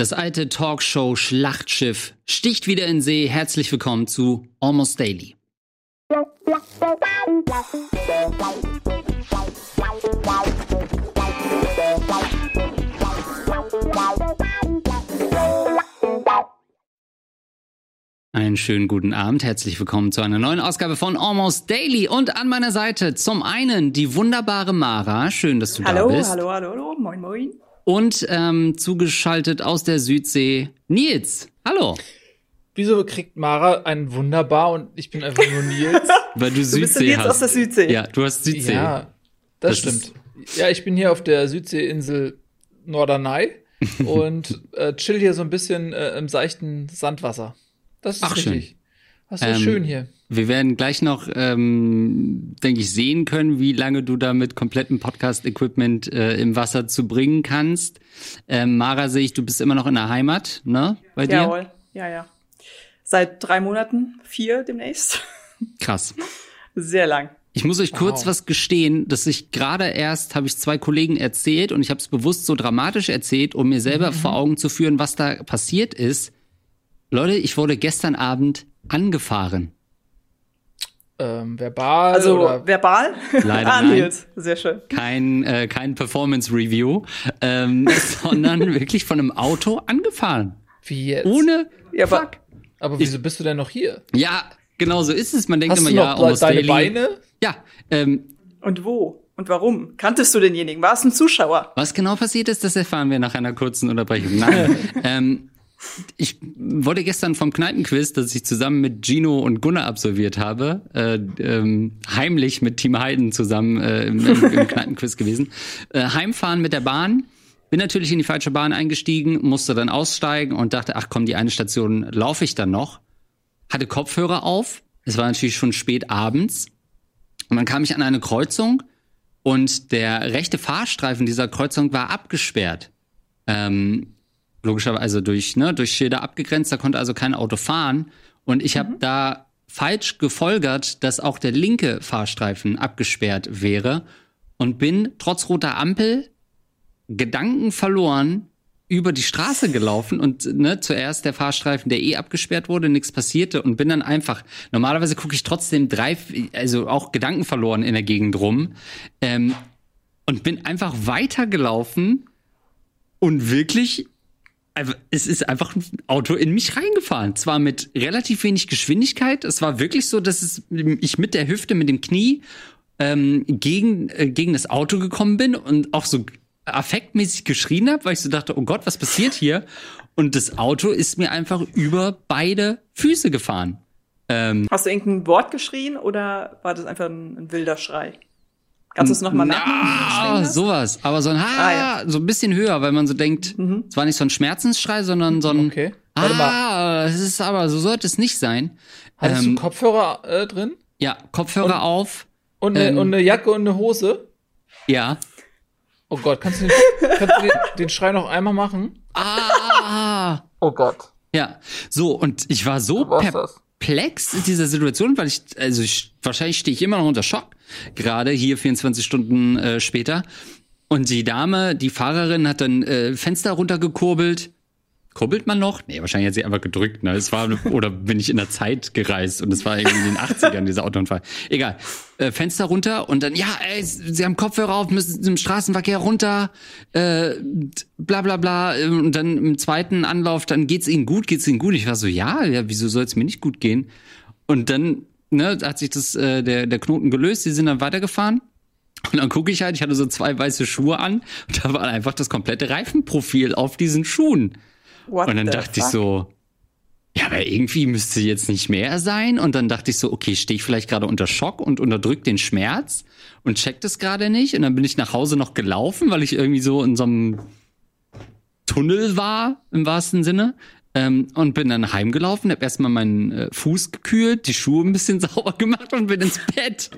Das alte Talkshow-Schlachtschiff sticht wieder in See. Herzlich willkommen zu Almost Daily. Einen schönen guten Abend, herzlich willkommen zu einer neuen Ausgabe von Almost Daily und an meiner Seite zum einen die wunderbare Mara, schön, dass du hallo, da bist. Hallo, hallo, hallo, moin, moin. Und ähm, zugeschaltet aus der Südsee Nils, hallo. Wieso kriegt Mara einen wunderbar und ich bin einfach nur Nils? Weil du, Du Südsee bist ja Nils hast. aus der Südsee. Ja, du hast Südsee. ja, das, Das stimmt. Ja, ich bin hier auf der Südseeinsel Norderney und äh, chill hier so ein bisschen äh, im seichten Sandwasser. Das ist Ach, schön. Das ist Ähm, schön hier. Wir werden gleich noch, ähm, denke ich, sehen können, wie lange du da mit komplettem Podcast-Equipment äh, im Wasser zu bringen kannst. Ähm, Mara, sehe ich, du bist immer noch in der Heimat, ne? Bei dir? Jawohl, ja, ja. Seit drei Monaten, vier demnächst. Krass. Sehr lang. Ich muss euch kurz Wow. was gestehen, dass ich gerade erst, habe ich zwei Kollegen erzählt und ich habe es bewusst so dramatisch erzählt, um mir selber vor Augen zu führen, was da passiert ist. Leute, ich wurde gestern Abend angefahren. Ähm, verbal Also oder verbal? Leider ah, nein. Sehr schön. kein, äh, kein Performance-Review, ähm, sondern wirklich von einem Auto angefahren. wie jetzt? Ohne Ja, aber- Fuck. Aber wieso bist du denn noch hier? Ja, genau so ist es. Man denkt Hast immer, du ja, noch almost deine daily. Beine? Ja, ähm, Und wo? Und warum? Kanntest du denjenigen? War es ein Zuschauer? was genau passiert ist, das erfahren wir nach einer kurzen Unterbrechung. Nein, ähm, ich wurde gestern vom Kneipenquiz, das ich zusammen mit Gino und Gunnar absolviert habe, äh, ähm, heimlich mit Team Heiden zusammen äh, im, im, Kneipenquiz gewesen, äh, heimfahren mit der Bahn. Bin natürlich in die falsche Bahn eingestiegen, musste dann aussteigen und dachte, ach komm, die eine Station laufe ich dann noch. Hatte Kopfhörer auf. Es war natürlich schon spät abends. Und dann kam ich an eine Kreuzung und der rechte Fahrstreifen dieser Kreuzung war abgesperrt. Ähm, logischerweise also durch, ne, durch Schilder abgegrenzt, da konnte also kein Auto fahren. Und ich habe da falsch gefolgert, dass auch der linke Fahrstreifen abgesperrt wäre und bin trotz roter Ampel Gedanken verloren über die Straße gelaufen und ne, zuerst der Fahrstreifen, der eh abgesperrt wurde, nichts passierte und bin dann einfach, normalerweise gucke ich trotzdem drei, also auch Gedanken verloren in der Gegend rum ähm, und bin einfach weitergelaufen und wirklich, es ist einfach ein Auto in mich reingefahren. Zwar mit relativ wenig Geschwindigkeit, es war wirklich so, dass es, ich mit der Hüfte, mit dem Knie ähm, gegen, äh, gegen das Auto gekommen bin und auch so affektmäßig geschrien habe, weil ich so dachte, oh Gott, was passiert hier? Und das Auto ist mir einfach über beide Füße gefahren. Ähm, Hast du irgendein Wort geschrien oder war das einfach ein, ein wilder Schrei? Kannst du es nochmal nachmachen? Ah, sowas. Aber so ein Ha, Ah, ja. Mhm. so ein bisschen höher, weil man so denkt, es war nicht so ein Schmerzensschrei, sondern so ein Okay. Ah, es ist aber, so sollte es nicht sein. Hattest Ähm, du Kopfhörer äh, drin? Ja, Kopfhörer auf. Und eine, ähm, und eine Jacke und eine Hose? Ja. Oh Gott, kannst du den, kannst du den, den Schrei noch einmal machen? Ah. Oh Gott. Ja, so und ich war so perplex in dieser Situation, weil ich also ich, wahrscheinlich stehe ich immer noch unter Schock, gerade hier 24 Stunden äh, später. Und die Dame, die Fahrerin, hat dann äh, Fenster runtergekurbelt. Kurbelt man noch? Nee, wahrscheinlich hat sie einfach gedrückt. Ne? Es war oder bin ich in der Zeit gereist und es war irgendwie in den 80ern dieser Autounfall. Egal. Äh, Fenster runter und dann ja, ey, sie haben Kopfhörer auf, müssen im Straßenverkehr runter. Äh, bla bla bla und dann im zweiten Anlauf, dann geht's ihnen gut, geht's ihnen gut. Ich war so, ja, ja, wieso soll es mir nicht gut gehen? Und dann ne, hat sich das äh, der der Knoten gelöst, die sind dann weitergefahren. Und dann gucke ich halt, ich hatte so zwei weiße Schuhe an und da war einfach das komplette Reifenprofil auf diesen Schuhen. What Und dann dachte ich fuck? so, ja, aber irgendwie müsste jetzt nicht mehr sein. Und dann dachte ich so, okay, stehe ich vielleicht gerade unter Schock und unterdrück den Schmerz und check das gerade nicht. Und dann bin ich nach Hause noch gelaufen, weil ich irgendwie so in so einem Tunnel war, im wahrsten Sinne. Ähm, und bin dann heimgelaufen, habe erstmal meinen äh, Fuß gekühlt, die Schuhe ein bisschen sauber gemacht und bin ins Bett.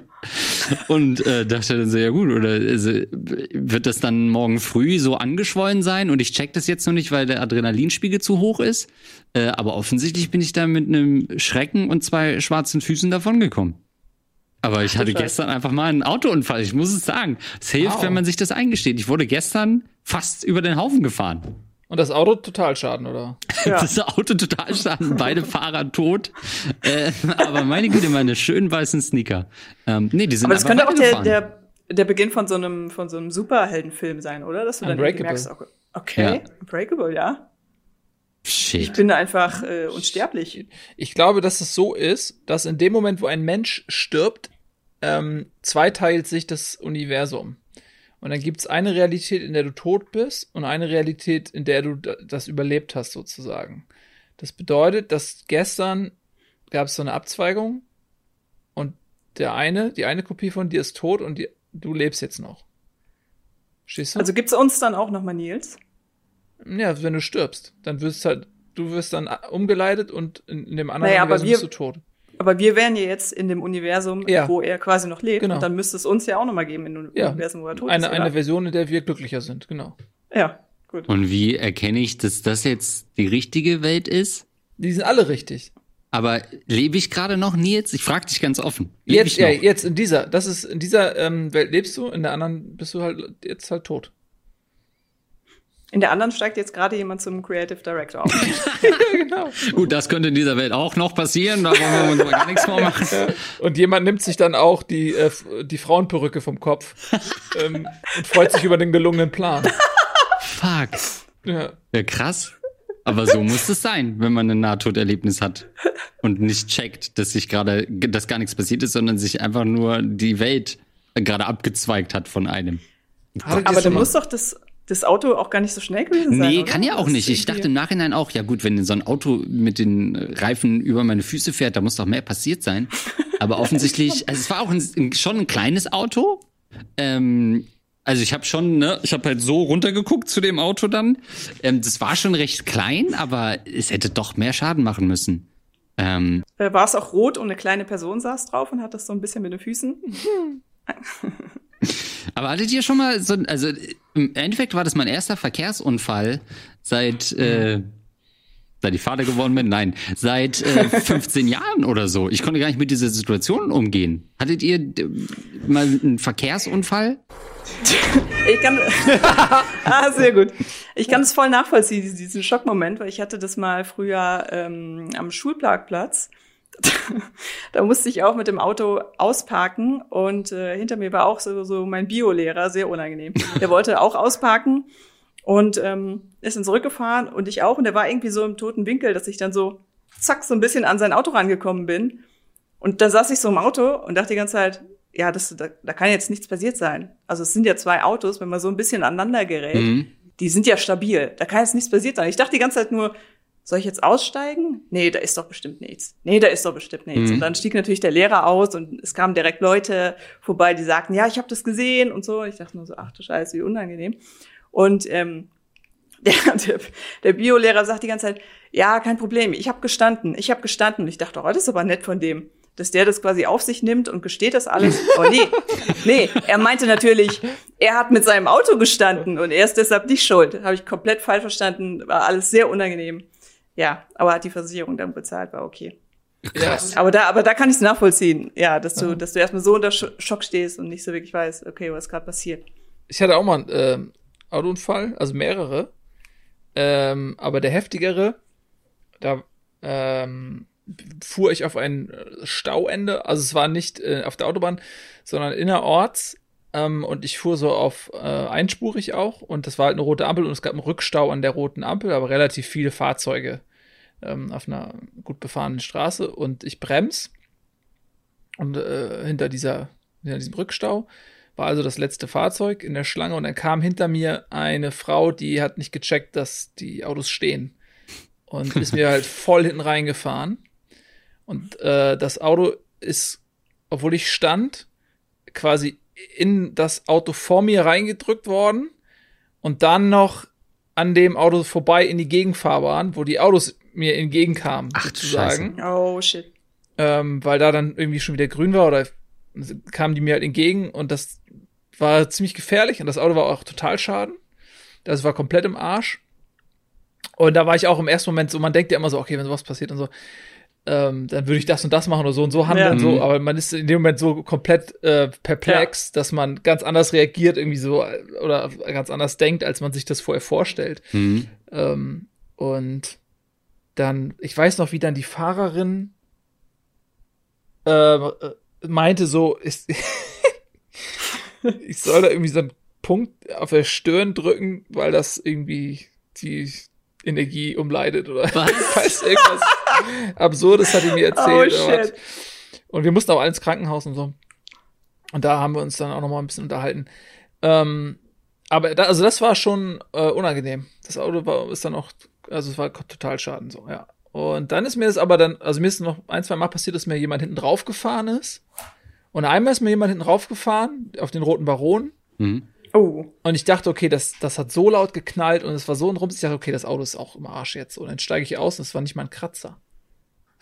Und äh, dachte dann so, ja gut, oder also, wird das dann morgen früh so angeschwollen sein? Und ich check das jetzt noch nicht, weil der Adrenalinspiegel zu hoch ist. Äh, aber offensichtlich bin ich da mit einem Schrecken und zwei schwarzen Füßen davongekommen. Aber ich hatte gestern einfach mal einen Autounfall, ich muss es sagen. Es hilft, Wow. wenn man sich das eingesteht. Ich wurde gestern fast über den Haufen gefahren. Und das Auto Totalschaden, oder? Ja. Das Auto Totalschaden, beide Fahrer tot. Äh, aber meine Güte, meine schönen weißen Sneaker. Ähm, nee, die sind aber das könnte auch der, der, der Beginn von so einem, von so einem Superheldenfilm sein, oder? Dass du dann merkst, okay, ja. Unbreakable, ja. Shit. Ich bin einfach äh, unsterblich. Ich glaube, dass es so ist, dass in dem Moment, wo ein Mensch stirbt, ähm, zweiteilt sich das Universum. Und dann gibt's eine Realität, in der du tot bist und eine Realität, in der du das überlebt hast, sozusagen. Das bedeutet, dass gestern gab es so eine Abzweigung und der eine, die eine Kopie von dir ist tot und die, du lebst jetzt noch. Stehst du? Also gibt's uns dann auch nochmal, Nils? Ja, wenn du stirbst, dann wirst halt, du wirst dann umgeleitet und in, in dem anderen naja, Universum bist du tot. Aber wir wären ja jetzt in dem Universum, ja. wo er quasi noch lebt. Genau. Und dann müsste es uns ja auch noch mal geben in dem ja. Universum, wo er tot eine, ist. Eine oder? Version, in der wir glücklicher sind, genau. Ja, gut. Und wie erkenne ich, dass das jetzt die richtige Welt ist? Die sind alle richtig. Aber lebe ich gerade noch, Nils? Ich frage dich ganz offen. Leb jetzt, ja, jetzt in dieser, das ist, in dieser ähm, Welt lebst du, in der anderen bist du halt jetzt halt tot. In der anderen steigt jetzt gerade jemand zum Creative Director auf. genau. Gut, das könnte in dieser Welt auch noch passieren, da wollen wir uns aber gar nichts vormachen. Ja. Und jemand nimmt sich dann auch die, äh, die Frauenperücke vom Kopf ähm, und freut sich über den gelungenen Plan. Fuck. Ja. ja, krass. Aber so muss es sein, wenn man ein Nahtoderlebnis hat und nicht checkt, dass sich gerade, dass gar nichts passiert ist, sondern sich einfach nur die Welt gerade abgezweigt hat von einem. Aber du musst doch das das Auto auch gar nicht so schnell gewesen sein. Nee, oder? kann ja auch nicht. Ich dachte im Nachhinein auch, ja gut, wenn so ein Auto mit den Reifen über meine Füße fährt, da muss doch mehr passiert sein. Aber offensichtlich, also es war auch ein, schon ein kleines Auto. Ähm, also ich habe schon, ne, ich habe halt so runtergeguckt zu dem Auto dann. Ähm, das war schon recht klein, aber es hätte doch mehr Schaden machen müssen. Ähm, äh, war es auch rot und eine kleine Person saß drauf und hat das so ein bisschen mit den Füßen? Aber hattet ihr schon mal so, also im Endeffekt war das mein erster Verkehrsunfall seit, äh, seit ich Vater geworden bin? Nein, seit äh, 15 Jahren oder so. Ich konnte gar nicht mit dieser Situation umgehen. Hattet ihr äh, mal einen Verkehrsunfall? Ich kann, ah, sehr gut. Ich kann es voll nachvollziehen, diesen Schockmoment, weil ich hatte das mal früher ähm, am Schulparkplatz da musste ich auch mit dem Auto ausparken und äh, hinter mir war auch so, so mein Biolehrer, sehr unangenehm. Der wollte auch ausparken und ähm, ist dann zurückgefahren und ich auch und der war irgendwie so im toten Winkel, dass ich dann so zack so ein bisschen an sein Auto rangekommen bin und da saß ich so im Auto und dachte die ganze Zeit, ja, das, da, da kann jetzt nichts passiert sein. Also es sind ja zwei Autos, wenn man so ein bisschen aneinander gerät, mhm. die sind ja stabil. Da kann jetzt nichts passiert sein. Ich dachte die ganze Zeit nur, soll ich jetzt aussteigen? Nee, da ist doch bestimmt nichts. Nee, da ist doch bestimmt nichts. Mhm. Und dann stieg natürlich der Lehrer aus und es kamen direkt Leute vorbei, die sagten, ja, ich habe das gesehen und so. Ich dachte nur so, ach du Scheiße, wie unangenehm. Und ähm, der, der, der Biolehrer sagt die ganze Zeit, ja, kein Problem, ich habe gestanden, ich habe gestanden. Und ich dachte, oh, das ist aber nett von dem, dass der das quasi auf sich nimmt und gesteht das alles. Oh nee, nee, er meinte natürlich, er hat mit seinem Auto gestanden und er ist deshalb nicht schuld. Habe ich komplett falsch verstanden, war alles sehr unangenehm. Ja, aber hat die Versicherung dann bezahlt, war okay. Krass. Aber da, aber da kann ich es nachvollziehen, ja, dass du, ja. dass du erstmal so unter Schock stehst und nicht so wirklich weißt, okay, was gerade passiert. Ich hatte auch mal einen äh, Autounfall, also mehrere, ähm, aber der heftigere, da ähm, fuhr ich auf ein Stauende, also es war nicht äh, auf der Autobahn, sondern innerorts ähm, und ich fuhr so auf äh, einspurig auch. Und das war halt eine rote Ampel und es gab einen Rückstau an der roten Ampel, aber relativ viele Fahrzeuge ähm, auf einer gut befahrenen Straße. Und ich brems. Und äh, hinter dieser hinter diesem Rückstau war also das letzte Fahrzeug in der Schlange. Und dann kam hinter mir eine Frau, die hat nicht gecheckt, dass die Autos stehen. Und ist mir halt voll hinten reingefahren. Und äh, das Auto ist, obwohl ich stand, quasi in das Auto vor mir reingedrückt worden und dann noch an dem Auto vorbei in die Gegenfahrbahn, wo die Autos mir entgegenkamen, Ach, sozusagen. Scheiße. Oh shit. Ähm, weil da dann irgendwie schon wieder grün war oder kamen die mir halt entgegen und das war ziemlich gefährlich und das Auto war auch total schaden. Das war komplett im Arsch. Und da war ich auch im ersten Moment so, man denkt ja immer so, okay, wenn sowas passiert und so, ähm, dann würde ich das und das machen oder so und so handeln, Ja. so, Mhm. aber man ist in dem Moment so komplett äh, perplex, dass man ganz anders reagiert, irgendwie so oder ganz anders denkt, als man sich das vorher vorstellt. Mhm. Ähm, und dann, ich weiß noch, wie dann die Fahrerin ähm, äh, meinte so, ist, ich soll da irgendwie so einen Punkt auf der Stirn drücken, weil das irgendwie die Energie umleitet oder Was? weiß irgendwas Absurdes hat die mir erzählt. Oh, oder was. shit. Und wir mussten auch alle ins Krankenhaus und so. Und da haben wir uns dann auch noch mal ein bisschen unterhalten. Ähm, aber da, also das war schon äh, unangenehm. Das Auto war, ist dann auch, also es war total schaden so, ja. Und dann ist mir das aber dann, also mir ist noch ein, zwei Mal passiert, dass mir jemand hinten drauf gefahren ist. Und einmal ist mir jemand hinten drauf gefahren, auf den roten Baron. Mhm. Oh. Und ich dachte, okay, das, das hat so laut geknallt und es war so ein Rums. Ich dachte, okay, das Auto ist auch im Arsch jetzt. Und dann steige ich aus und es war nicht mal ein Kratzer.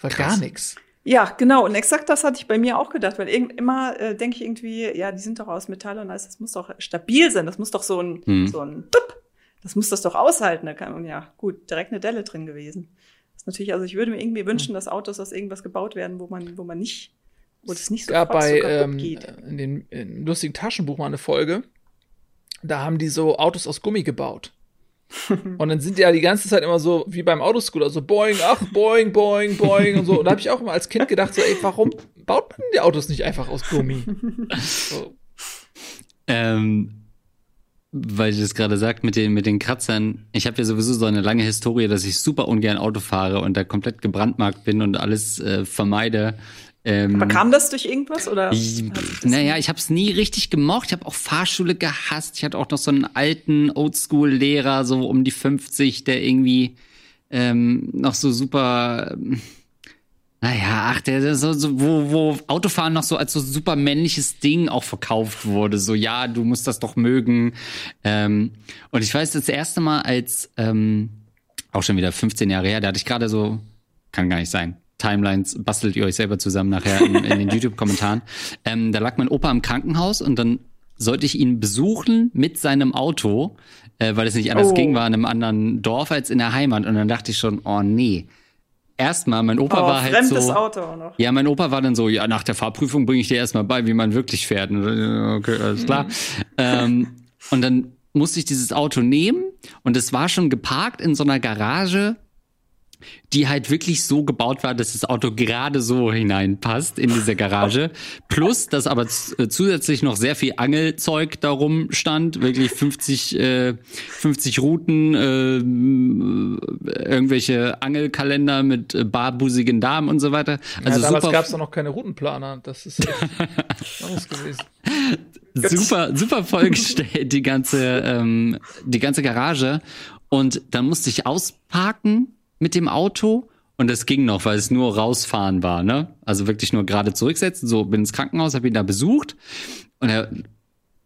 War gar nichts. Ja, genau. Und exakt das hatte ich bei mir auch gedacht, weil irgend, immer äh, denke ich irgendwie, ja, die sind doch aus Metall und alles, das muss doch stabil sein. Das muss doch so ein, Hm. so ein, Tup, das muss das doch aushalten. Da kann, und ja, gut, direkt eine Delle drin gewesen. Das ist natürlich, also ich würde mir irgendwie wünschen, dass Autos aus irgendwas gebaut werden, wo man, wo man nicht, wo das nicht so, gab so bei kaputt ähm, geht. in dem in lustigen Taschenbuch mal eine Folge. Da haben die so Autos aus Gummi gebaut. Und dann sind die ja die ganze Zeit immer so wie beim Autoscooter, so boing, ach, boing, boing, boing und so. Und da habe ich auch immer als Kind gedacht, so, ey, warum baut man die Autos nicht einfach aus Gummi? So. Ähm, weil ich das gerade sagt mit den, mit den Kratzern. Ich habe ja sowieso so eine lange Historie, dass ich super ungern Auto fahre und da komplett gebrandmarkt bin und alles äh, vermeide. Ähm, Aber kam das durch irgendwas oder? ich, naja, ich habe es nie richtig gemocht. Ich habe auch Fahrschule gehasst. Ich hatte auch noch so einen alten Oldschool-Lehrer, so um die 50, der irgendwie ähm, noch so super. ähm, Naja, ach, der der so, so wo, wo Autofahren noch so als so super männliches Ding auch verkauft wurde. So, ja, du musst das doch mögen. Ähm, und ich weiß, das erste Mal als, ähm, auch schon wieder 15 Jahre her, da hatte ich gerade so, kann gar nicht sein. Timelines bastelt ihr euch selber zusammen nachher in, in den YouTube-Kommentaren. Ähm, da lag mein Opa im Krankenhaus und dann sollte ich ihn besuchen mit seinem Auto, äh, weil es nicht anders Oh. ging, war in einem anderen Dorf als in der Heimat. Und dann dachte ich schon, oh nee. Erstmal, mein Opa Oh, war halt fremdes so. Auto auch noch. Ja, mein Opa war dann so, ja, nach der Fahrprüfung bringe ich dir erstmal bei, wie man wirklich fährt. Und, äh, Okay, alles klar. ähm, und dann musste ich dieses Auto nehmen und es war schon geparkt in so einer Garage, die halt wirklich so gebaut war, dass das Auto gerade so hineinpasst in diese Garage. Plus, dass aber äh, zusätzlich noch sehr viel Angelzeug darum stand. Wirklich 50, äh, 50 Routen, äh, irgendwelche Angelkalender mit äh, barbusigen Damen und so weiter. Also ja, damals gab es noch keine Routenplaner. Das ist anders gewesen. super, super vollgestellt, die ganze, ähm, die ganze Garage. Und dann musste ich ausparken mit dem Auto. Und das ging noch, weil es nur rausfahren war, ne? Also wirklich nur gerade zurücksetzen. So, bin ins Krankenhaus, habe ihn da besucht. Und er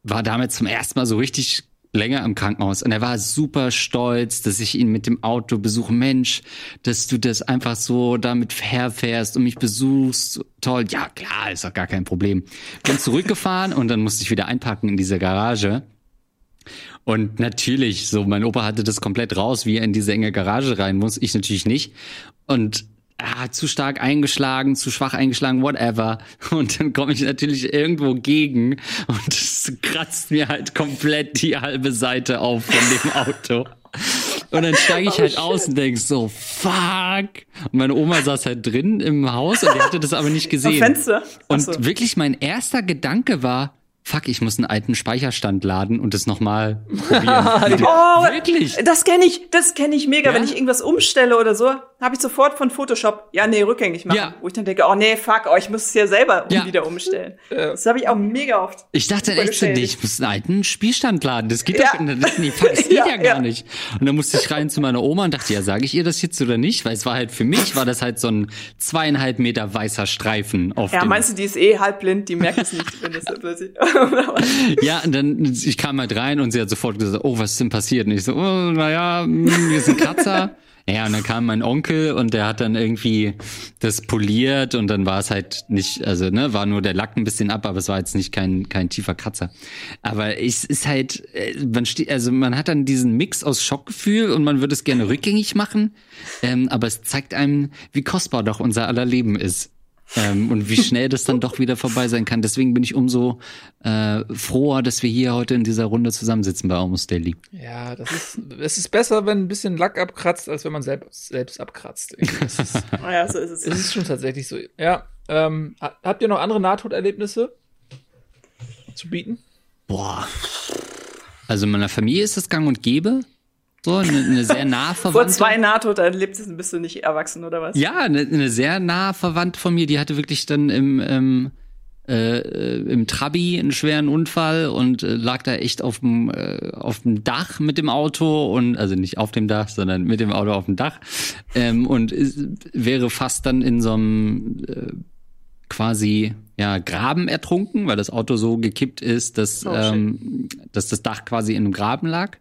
war damit zum ersten Mal so richtig länger im Krankenhaus. Und er war super stolz, dass ich ihn mit dem Auto besuche. Mensch, dass du das einfach so damit herfährst und mich besuchst. Toll. Ja, klar, ist doch gar kein Problem. Bin zurückgefahren und dann musste ich wieder einpacken in dieser Garage. Und natürlich, so, mein Opa hatte das komplett raus, wie er in diese enge Garage rein muss. Ich natürlich nicht. Und ah, zu stark eingeschlagen, zu schwach eingeschlagen, whatever. Und dann komme ich natürlich irgendwo gegen und es kratzt mir halt komplett die halbe Seite auf von dem Auto. Und dann steige ich halt aus und denk so, fuck. Und meine Oma saß halt drin im Haus und die hatte das aber nicht Am gesehen. Fenster. Und wirklich mein erster Gedanke war, fuck, ich muss einen alten Speicherstand laden und das nochmal probieren. Oh, Wirklich? Das kenne ich, das kenne ich mega. Ja? Wenn ich irgendwas umstelle oder so, habe ich sofort von Photoshop, ja, nee, rückgängig machen. Ja. Wo ich dann denke, oh nee, fuck, oh, ich muss es ja selber Ja. wieder umstellen. Das habe ich auch mega oft. Ich dachte echt nee, ich muss einen alten Spielstand laden. Das geht Ja. doch, das, nee, fuck, das geht ja, Ja, gar ja. nicht. Und dann musste ich rein zu meiner Oma und dachte, ja, sage ich ihr das jetzt oder nicht? Weil es war halt für mich, war das halt so ein zweieinhalb Meter weißer Streifen auf Ja, dem meinst du, die ist eh halbblind, die merkt es nicht, wenn das so plötzlich. Ja, und dann, ich kam halt rein und sie hat sofort gesagt, oh, was ist denn passiert? Und ich so, oh, naja, hm, ist ein Kratzer. Ja, und dann kam mein Onkel und der hat dann irgendwie das poliert und dann war es halt nicht, also ne, war nur der Lack ein bisschen ab, aber es war jetzt nicht kein kein tiefer Kratzer. Aber es ist halt, äh, man steht, also man hat dann diesen Mix aus Schockgefühl und man würde es gerne rückgängig machen, ähm, aber es zeigt einem, wie kostbar doch unser aller Leben ist. Ähm, und wie schnell das dann doch wieder vorbei sein kann. Deswegen bin ich umso äh, froher, dass wir hier heute in dieser Runde zusammensitzen bei Almost Daily. Ja, das ist, es ist besser, wenn ein bisschen Lack abkratzt, als wenn man selbst, selbst abkratzt. Das ist, ja, so ist es. es ist schon tatsächlich so. Ja, ähm, habt ihr noch andere Nahtoderlebnisse zu bieten? Boah. Also in meiner Familie ist das gang und gäbe. So, eine, eine sehr nah verwandte. Vor zwei Nahtoderlebnissen bist du nicht erwachsen, oder was? Ja, eine, eine sehr nah verwandte von mir, die hatte wirklich dann im, ähm, äh, im Trabi einen schweren Unfall und äh, lag da echt auf dem äh, auf dem Dach mit dem Auto und also nicht auf dem Dach, sondern mit dem Auto auf dem Dach ähm, und ist, wäre fast dann in so einem äh, quasi ja Graben ertrunken, weil das Auto so gekippt ist, dass Oh, ähm, dass das Dach quasi in einem Graben lag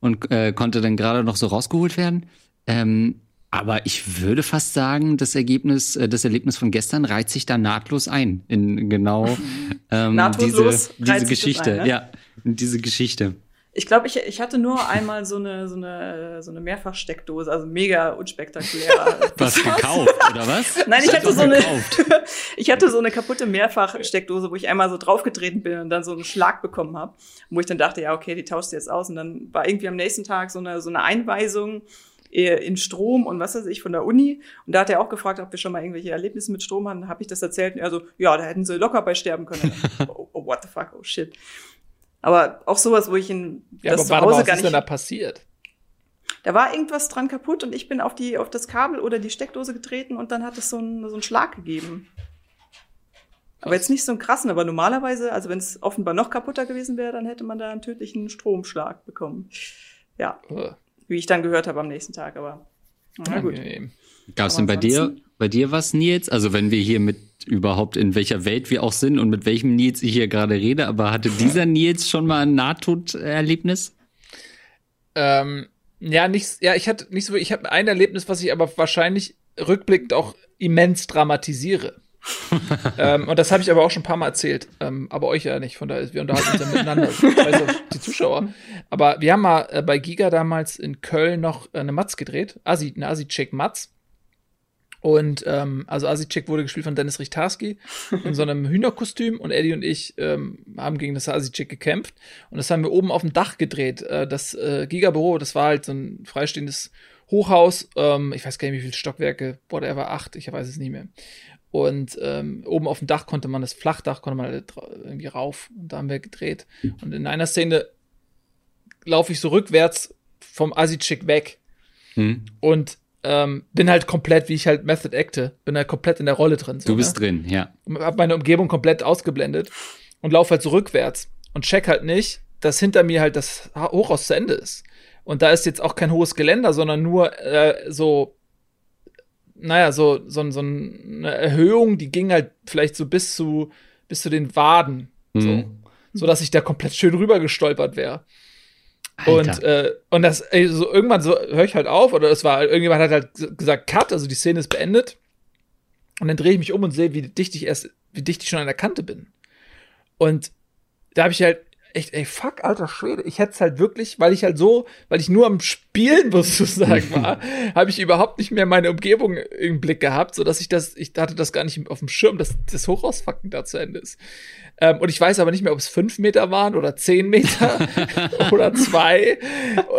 und äh, konnte dann gerade noch so rausgeholt werden. Ähm, aber ich würde fast sagen, das Ergebnis, äh, das Erlebnis von gestern reiht sich da nahtlos ein in genau ähm, diese, diese Geschichte. ein, ne? Ja, in diese Geschichte. Ich glaube, ich, ich hatte nur einmal so eine, so eine, so eine Mehrfachsteckdose, also mega unspektakulär. Was gekauft oder was? Nein, ich hatte so eine, ich hatte so eine kaputte Mehrfachsteckdose, wo ich einmal so draufgetreten bin und dann so einen Schlag bekommen habe, wo ich dann dachte, ja, okay, die tauscht jetzt aus und dann war irgendwie am nächsten Tag so eine, so eine Einweisung äh, in Strom und was weiß ich von der Uni und da hat er auch gefragt, ob wir schon mal irgendwelche Erlebnisse mit Strom hatten, habe ich das erzählt und er so, ja, da hätten sie locker bei sterben können. oh, oh, what the fuck, oh shit. Aber auch sowas, wo ich in Ja, das aber zu mal, Hause was gar ist denn nicht da passiert? da war irgendwas dran kaputt und ich bin auf die auf das Kabel oder die Steckdose getreten und dann hat es so einen so einen Schlag gegeben. Aber jetzt nicht so einen krassen, aber normalerweise, also wenn es offenbar noch kaputter gewesen wäre, dann hätte man da einen tödlichen Stromschlag bekommen. Ja, Ugh, wie ich dann gehört habe am nächsten Tag, aber na gut. Gab es denn bei dir, bei dir was, Nils? Also wenn wir hier mit überhaupt in welcher Welt wir auch sind und mit welchem Nils ich hier gerade rede, aber hatte dieser Nils schon mal ein Nahtoderlebnis? Ähm, ja, nicht, ja, ich hatte nicht so, ich habe ein Erlebnis, was ich aber wahrscheinlich rückblickend auch immens dramatisiere. ähm, und das habe ich aber auch schon ein paar Mal erzählt, ähm, aber euch ja nicht, von daher, wir unterhalten uns ja miteinander, auch die Zuschauer. Aber wir haben mal äh, bei Giga damals in Köln noch äh, eine Matz gedreht, Asi, eine Asi-Chick Matz. Und ähm, also Asi-Chick wurde gespielt von Dennis Richtarski in so einem Hühnerkostüm und Eddie und ich ähm, haben gegen das Asi-Chick gekämpft. Und das haben wir oben auf dem Dach gedreht. Äh, das äh, Gigabüro, das war halt so ein freistehendes Hochhaus. Ähm, ich weiß gar nicht, wie viele Stockwerke. Whatever, acht, ich weiß es nicht mehr. Und ähm, oben auf dem Dach konnte man das Flachdach konnte man irgendwie rauf. Und da haben wir gedreht. Und in einer Szene laufe ich so rückwärts vom Asi-Chick weg Hm? und ähm, bin halt komplett, wie ich halt Method acte, bin halt komplett in der Rolle drin. So, Du bist ne? drin, ja. hab meine Umgebung komplett ausgeblendet und laufe halt so rückwärts und check halt nicht, dass hinter mir halt das Ha- Hochhaus zu Ende ist. Und da ist jetzt auch kein hohes Geländer, sondern nur äh, so, naja, so, so, so eine Erhöhung, die ging halt vielleicht so bis zu, bis zu den Waden. So, Mhm. so dass ich da komplett schön rüber gestolpert wäre. Alter. Und, äh, und das, ey, so irgendwann so höre ich halt auf, oder es war, irgendjemand hat halt gesagt, Cut, also die Szene ist beendet. Und dann drehe ich mich um und sehe, wie dicht ich erst, wie dicht ich schon an der Kante bin. Und da habe ich halt echt, ey, fuck, alter Schwede, ich hätte es halt wirklich, weil ich halt so, weil ich nur am Spielen sozusagen war, habe ich überhaupt nicht mehr meine Umgebung im Blick gehabt, so dass ich das, ich hatte das gar nicht auf dem Schirm, dass das Hochhausfacken da zu Ende ist. Ähm, und ich weiß aber nicht mehr, ob es fünf Meter waren oder zehn Meter oder zwei.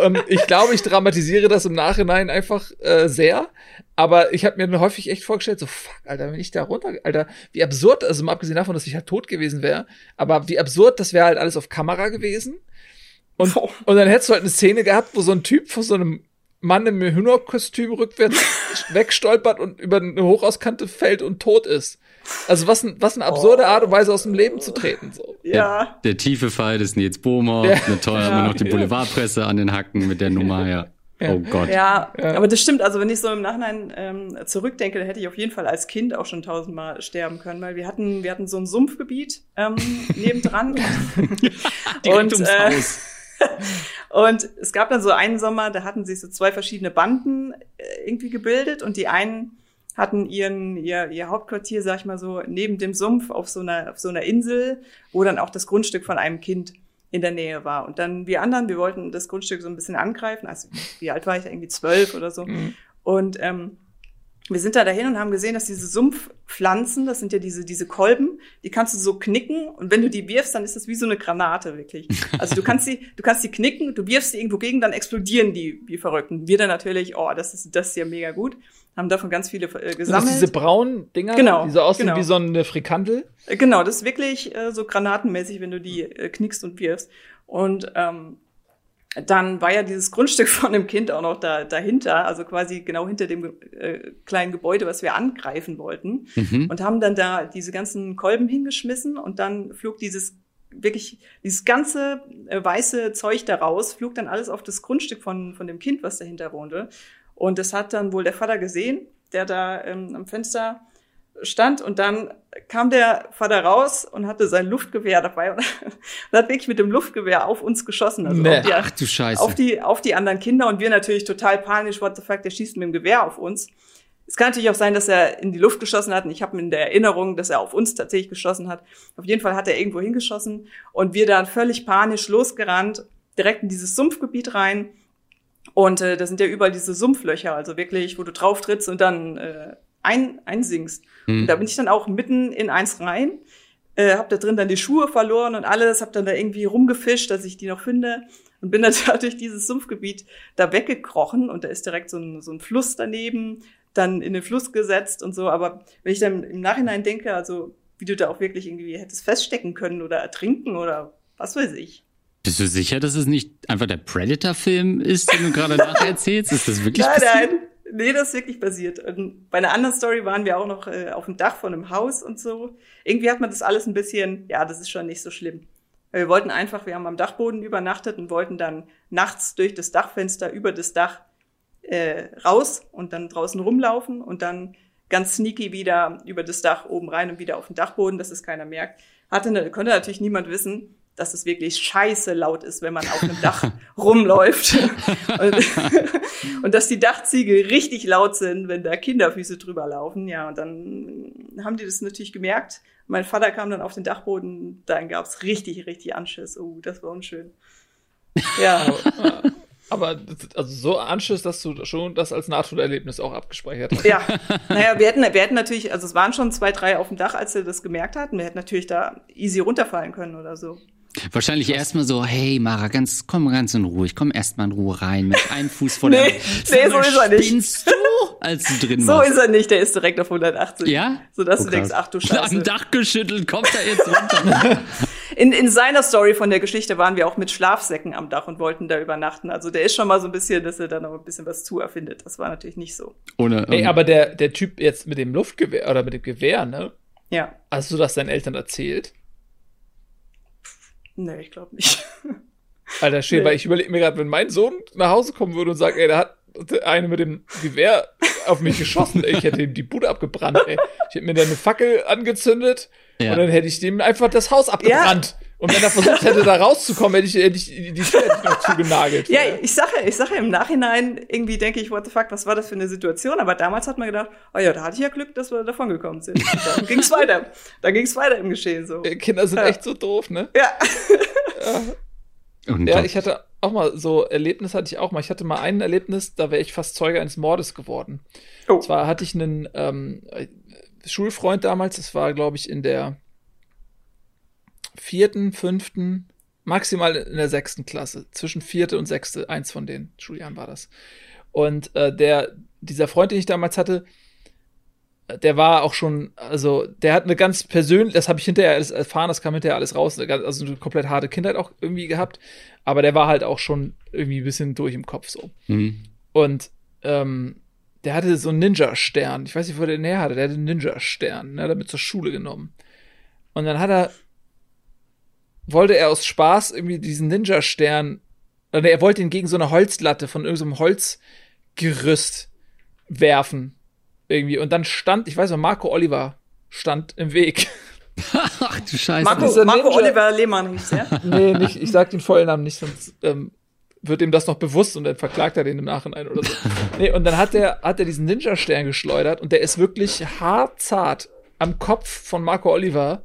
Ähm, ich glaube, ich dramatisiere das im Nachhinein einfach äh, sehr. Aber ich habe mir häufig echt vorgestellt, so fuck, Alter, wenn ich da runter, Alter, wie absurd, also mal abgesehen davon, dass ich halt tot gewesen wäre, aber wie absurd, das wäre halt alles auf Kamera gewesen. Und, Oh. und dann hättest du halt eine Szene gehabt, wo so ein Typ von so einem Mann im Hühnerkostüm rückwärts wegstolpert und über eine Hochhauskante fällt und tot ist. Also was, ein, was eine absurde Art und Weise aus dem Leben zu treten. So. Ja, Der tiefe Fall des Nils Bohmer. Ja. Eine toll haben wir noch die Ja. Boulevardpresse an den Hacken mit der Nummer, ja. Ja. Oh Gott. ja, Ja. aber das stimmt. Also wenn ich so im Nachhinein ähm, zurückdenke, dann hätte ich auf jeden Fall als Kind auch schon tausendmal sterben können, weil wir hatten, wir hatten so ein Sumpfgebiet ähm, nebendran. Direkt und, ums äh, Haus. und es gab dann so einen Sommer, da hatten sich so zwei verschiedene Banden äh, irgendwie gebildet und die einen hatten ihren, ihr, ihr Hauptquartier, sag ich mal so, neben dem Sumpf auf so einer, auf so einer Insel, wo dann auch das Grundstück von einem Kind in der Nähe war. Und dann wir anderen, wir wollten das Grundstück so ein bisschen angreifen. Also wie alt war ich? Irgendwie zwölf oder so. Mhm. Und ähm, wir sind da dahin und haben gesehen, dass diese Sumpfpflanzen, das sind ja diese, diese Kolben, die kannst du so knicken und wenn du die wirfst, dann ist das wie so eine Granate, wirklich. Also du kannst die, du kannst die knicken, du wirfst die irgendwo gegen, dann explodieren die wie Verrückten. Wir dann natürlich, oh, das ist, das ist ja mega gut. Haben davon ganz viele äh, gesammelt. Das diese braunen Dinger, genau, die so aussehen genau. wie so eine Frikandel? Äh, genau, das ist wirklich äh, so granatenmäßig, wenn du die äh, knickst und wirfst. Und ähm, dann war ja dieses Grundstück von dem Kind auch noch da, dahinter, also quasi genau hinter dem äh, kleinen Gebäude, was wir angreifen wollten. Mhm. Und haben dann da diese ganzen Kolben hingeschmissen und dann flog dieses wirklich dieses ganze äh, weiße Zeug da raus, flog dann alles auf das Grundstück von, von dem Kind, was dahinter wohnte. Und das hat dann wohl der Vater gesehen, der da ähm, am Fenster stand und dann kam der Vater raus und hatte sein Luftgewehr dabei und, hat wirklich mit dem Luftgewehr auf uns geschossen. Also nee. auf die, Ach du Scheiße. Auf die, auf die anderen Kinder und wir natürlich total panisch, what the fuck, der schießt mit dem Gewehr auf uns. Es kann natürlich auch sein, dass er in die Luft geschossen hat und ich habe in der Erinnerung, dass er auf uns tatsächlich geschossen hat. Auf jeden Fall hat er irgendwo hingeschossen und wir dann völlig panisch losgerannt, direkt in dieses Sumpfgebiet rein. Und äh, da sind ja überall diese Sumpflöcher, also wirklich, wo du drauf trittst und dann äh, ein, einsinkst. Mhm. Und da bin ich dann auch mitten in eins rein, äh, hab da drin dann die Schuhe verloren und alles, hab dann da irgendwie rumgefischt, dass ich die noch finde und bin dann da durch dieses Sumpfgebiet da weggekrochen und da ist direkt so ein, so ein Fluss daneben, dann in den Fluss gesetzt und so. Aber wenn ich dann im Nachhinein denke, also wie du da auch wirklich irgendwie hättest feststecken können oder ertrinken oder was weiß ich. Bist du sicher, dass es nicht einfach der Predator-Film ist, den du gerade nacherzählst? Ist das wirklich nein, passiert? Nein, nee, das ist wirklich passiert. Und bei einer anderen Story waren wir auch noch äh, auf dem Dach von einem Haus und so. Irgendwie hat man das alles ein bisschen, ja, das ist schon nicht so schlimm. Wir wollten einfach, wir haben am Dachboden übernachtet und wollten dann nachts durch das Dachfenster über das Dach äh, raus und dann draußen rumlaufen und dann ganz sneaky wieder über das Dach oben rein und wieder auf den Dachboden, dass es keiner merkt. Hatte, ne, konnte natürlich niemand wissen dass es wirklich scheiße laut ist, wenn man auf einem Dach rumläuft. und, und, dass die Dachziegel richtig laut sind, wenn da Kinderfüße drüber laufen. Ja, und dann haben die das natürlich gemerkt. Mein Vater kam dann auf den Dachboden, dann gab's richtig, richtig Anschiss. Oh, das war unschön. Ja. Aber also so Anschiss, dass du schon das als Nahtoderlebnis auch abgespeichert hast. Ja, naja, wir hätten, wir hätten natürlich, also es waren schon zwei, drei auf dem Dach, als wir das gemerkt hatten. Wir hätten natürlich da easy runterfallen können oder so. Wahrscheinlich erstmal so, hey Mara, ganz, komm ganz in Ruhe. Ich komm erstmal in Ruhe rein mit einem Fuß vor der. nee, nee, so ist er nicht. Spinnst du, als du drin so warst? ist er nicht, der ist direkt auf 180. Ja? So dass Oh, du denkst, ach du Scheiße. Am Dach geschüttelt, kommt er jetzt runter. In, in seiner Story von der Geschichte waren wir auch mit Schlafsäcken am Dach und wollten da übernachten. Also der ist schon mal so ein bisschen, dass er da noch ein bisschen was zu erfindet. Das war natürlich nicht so. Ohne, Ey, aber der, der Typ jetzt mit dem Luftgewehr oder mit dem Gewehr, ne? Ja. Hast du das deinen Eltern erzählt? Nee, ich glaube nicht. Alter, schön, Nee. weil ich überlege mir gerade, wenn mein Sohn nach Hause kommen würde und sagt, ey, da hat eine mit dem Gewehr auf mich geschossen, ey, ich hätte ihm die Bude abgebrannt, ey. Ich hätte mir dann eine Fackel angezündet Ja. und dann hätte ich dem einfach das Haus abgebrannt. Und wenn er versucht hätte, da rauszukommen, hätte ich, hätte ich die Tür hätte ich noch zugenagelt. Ja, ich sage, ich sage im Nachhinein irgendwie denke ich, what the fuck, was war das für eine Situation? Aber damals hat man gedacht, oh ja, da hatte ich ja Glück, dass wir davon gekommen sind. Und dann ging's weiter. Dann ging's weiter im Geschehen so. Äh, Kinder sind Ja. echt so doof, ne? Ja. Und Ja, ich hatte auch mal so Erlebnis hatte ich auch mal. Ich hatte mal ein Erlebnis, da wäre ich fast Zeuge eines Mordes geworden. Oh. Und zwar hatte ich einen ähm, Schulfreund damals, das war, glaube ich, in der vierten, fünften, maximal in der sechsten Klasse. Zwischen vierte und sechste, eins von den Schuljahren war das. Und äh, der, dieser Freund, den ich damals hatte, äh, der war auch schon, also der hat eine ganz persönlich, das habe ich hinterher alles erfahren, das kam hinterher alles raus, also eine komplett harte Kindheit auch irgendwie gehabt, aber der war halt auch schon irgendwie ein bisschen durch im Kopf so. Hm. Und ähm, der hatte so einen Ninja-Stern. Ich weiß nicht, wo der den her hatte. Der hatte einen Ninja-Stern. Ne, hat er mit zur Schule genommen. Und dann hat er, wollte er aus Spaß irgendwie diesen Ninja-Stern, oder er wollte ihn gegen so eine Holzlatte von irgendeinem Holzgerüst werfen. Irgendwie. Und dann stand, ich weiß noch, Marco Oliver stand im Weg. Ach du Scheiße. Marco, Marco Oliver Lehmann hieß er. Nee, nicht, ich sag den vollen Namen nicht, sonst ähm, wird ihm das noch bewusst und dann verklagt er den im Nachhinein oder so. Nee, und dann hat er hat er diesen Ninja-Stern geschleudert und der ist wirklich haarzart am Kopf von Marco Oliver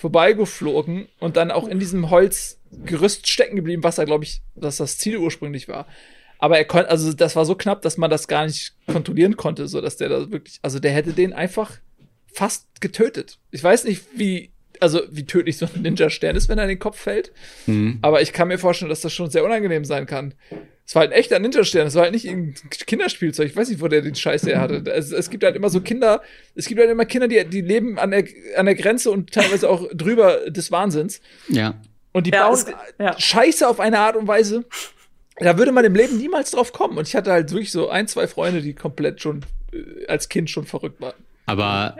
vorbeigeflogen und dann auch in diesem Holzgerüst stecken geblieben, was er, glaube ich, dass das Ziel ursprünglich war. Aber er konnte, also das war so knapp, dass man das gar nicht kontrollieren konnte, so dass der da wirklich, also der hätte den einfach fast getötet. Ich weiß nicht, wie, also wie tödlich so ein Ninja-Stern ist, wenn er in den Kopf fällt. Hm. Aber ich kann mir vorstellen, dass das schon sehr unangenehm sein kann. Es war halt ein echter Ninja-Stern, es war halt nicht irgendein Kinderspielzeug. Ich weiß nicht, wo der den Scheiß her hatte. Es, es gibt halt immer so Kinder, es gibt halt immer Kinder, die, die leben an der, an der Grenze und teilweise auch drüber des Wahnsinns. Ja. Und die Ja, bauen es- ja. Scheiße auf eine Art und Weise. Da würde man im Leben niemals drauf kommen. Und ich hatte halt wirklich so ein, zwei Freunde, die komplett schon äh, als Kind schon verrückt waren. Aber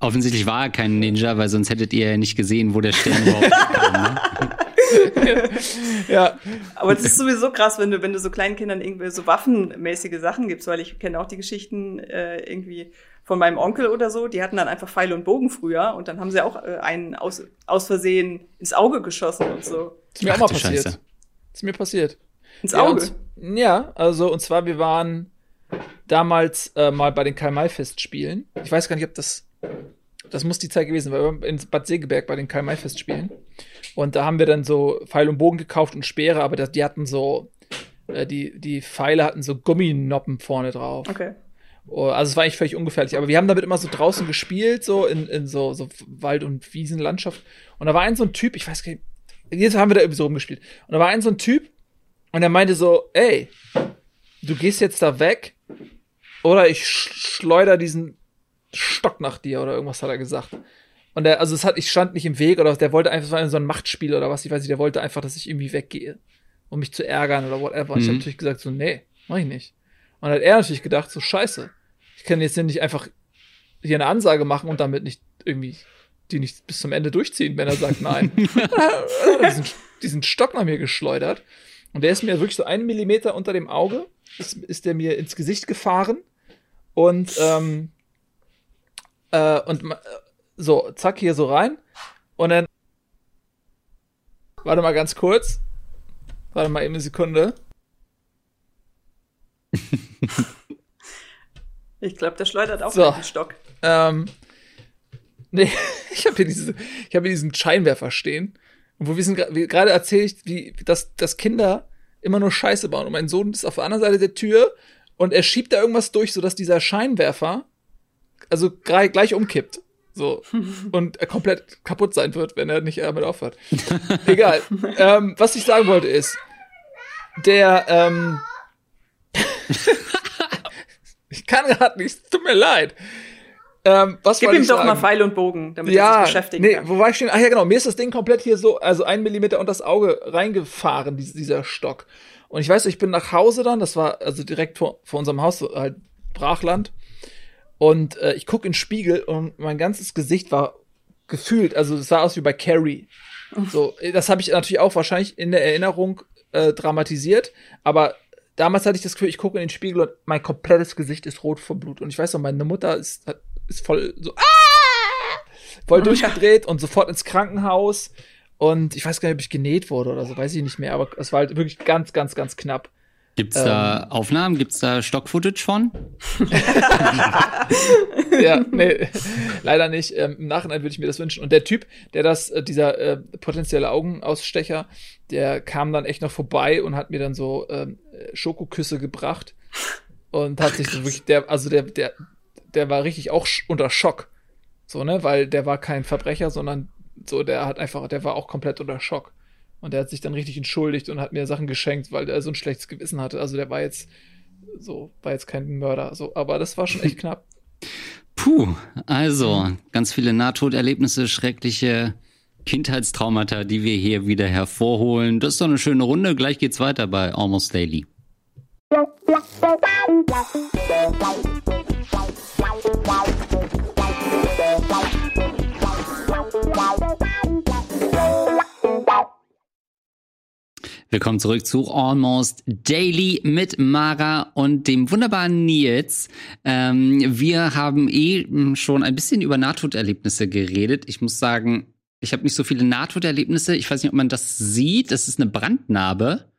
offensichtlich war er kein Ninja, weil sonst hättet ihr ja nicht gesehen, wo der Stern überhaupt kam. Ne? Ja, Aber es ist sowieso krass, wenn du, wenn du so kleinen Kindern irgendwie so waffenmäßige Sachen gibst, weil ich kenne auch die Geschichten äh, irgendwie von meinem Onkel oder so, die hatten dann einfach Pfeile und Bogen früher und dann haben sie auch äh, einen aus, aus Versehen ins Auge geschossen und so. ist mir Ach auch mal passiert. Scheiße. Ist mir passiert. Ins Ja, Auge. und, ja, also und zwar, wir waren damals äh, mal bei den Karl-May-Festspielen. Ich weiß gar nicht, ob das. Das muss die Zeit gewesen sein, weil wir waren in Bad Segeberg bei den Karl-May-Festspielen. Und da haben wir dann so Pfeil und Bogen gekauft und Speere, aber das, die hatten so. Äh, die, die Pfeile hatten so Gumminoppen vorne drauf. Okay. Oh, Also es war eigentlich völlig ungefährlich. Aber wir haben damit immer so draußen gespielt, so in, in so, so Wald- und Wiesenlandschaft. Und da war ein so ein Typ, ich weiß gar nicht, jetzt haben wir da irgendwie so rumgespielt. Und da war ein so ein Typ und er meinte so, ey, du gehst jetzt da weg oder ich sch schleuder diesen Stock nach dir oder irgendwas hat er gesagt. Und der, also es hat, ich stand nicht im Weg oder der wollte einfach, es so ein Machtspiel oder was, ich weiß nicht, der wollte einfach, dass ich irgendwie weggehe, um mich zu ärgern oder whatever. Und ich Mhm. habe natürlich gesagt so, nee, mach ich nicht. Und dann hat er natürlich gedacht, so scheiße, ich kann jetzt nicht einfach hier eine Ansage machen und damit nicht irgendwie die nicht bis zum Ende durchziehen, wenn er sagt nein. diesen, diesen Stock nach mir geschleudert. Und der ist mir wirklich so einen Millimeter unter dem Auge, ist, ist der mir ins Gesicht gefahren. Und, ähm, äh, und so, zack, hier so rein. Und dann. Warte mal ganz kurz. Warte mal eben eine Sekunde. Ich glaube, der schleudert auch So. mit dem Stock. Ähm, nee, ich habe hier, diese, ich hab hier diesen Scheinwerfer stehen. Wo wir sind gerade erzähle ich, wie, dass, dass Kinder immer nur Scheiße bauen. Und mein Sohn ist auf der anderen Seite der Tür und er schiebt da irgendwas durch, sodass dieser Scheinwerfer also gleich umkippt. So. Und er komplett kaputt sein wird, wenn er nicht damit aufhört. Egal. ähm, was ich sagen wollte ist, der, ähm, ich kann gerade nicht, tut mir leid. Ähm, was Gib ihm doch sagen? mal Pfeil und Bogen, damit er ja, sich beschäftigen nee, kann. wo war ich stehen? Ach ja, genau. Mir ist das Ding komplett hier so, also ein Millimeter unter das Auge reingefahren, dies- dieser Stock. Und ich weiß, ich bin nach Hause dann, das war also direkt vor, vor unserem Haus, halt Brachland. Und äh, ich gucke in den Spiegel und mein ganzes Gesicht war gefühlt, also es sah aus wie bei Carrie. So, das habe ich natürlich auch wahrscheinlich in der Erinnerung äh, dramatisiert, aber damals hatte ich das Gefühl, ich gucke in den Spiegel und mein komplettes Gesicht ist rot vor Blut. Und ich weiß noch, meine Mutter ist, ist voll so, ah! voll durchgedreht und sofort ins Krankenhaus. Und ich weiß gar nicht, ob ich genäht wurde oder so, weiß ich nicht mehr, aber es war halt wirklich ganz, ganz, ganz knapp. Gibt's da Aufnahmen? Gibt's da Stock-Footage von? ja, nee, leider nicht. Ähm, Im Nachhinein würde ich mir das wünschen. Und der Typ, der das, äh, dieser äh, potenzielle Augenausstecher, der kam dann echt noch vorbei und hat mir dann so ähm, Schokoküsse gebracht und hat sich so wirklich, der, also der, der, der war richtig auch sch unter Schock. So, ne, weil der war kein Verbrecher, sondern so, der hat einfach, der war auch komplett unter Schock. Und der hat sich dann richtig entschuldigt und hat mir Sachen geschenkt, weil der so ein schlechtes Gewissen hatte. Also der war jetzt so, war jetzt kein Mörder. So, aber das war schon echt knapp. Puh, also ganz viele Nahtoderlebnisse, schreckliche Kindheitstraumata, die wir hier wieder hervorholen. Das ist doch eine schöne Runde. Gleich geht's weiter bei Almost Daily. Willkommen zurück zu Almost Daily mit Mara und dem wunderbaren Nils. Ähm, wir haben eh m, schon ein bisschen über Nahtoderlebnisse geredet. Ich muss sagen, ich habe nicht so viele Nahtoderlebnisse. Ich weiß nicht, ob man das sieht. Das ist eine Brandnarbe.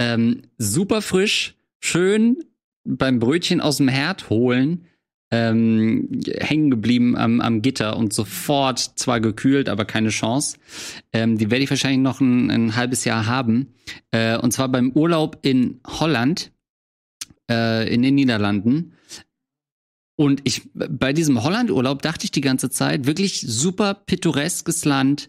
Ähm, super frisch, schön beim Brötchen aus dem Herd holen ähm, hängen geblieben am, am Gitter und sofort zwar gekühlt, aber keine Chance. Ähm, die werde ich wahrscheinlich noch ein, ein halbes Jahr haben. Äh, und zwar beim Urlaub in Holland, äh, in den Niederlanden. Und ich bei diesem Holland-Urlaub dachte ich die ganze Zeit, wirklich super pittoreskes Land,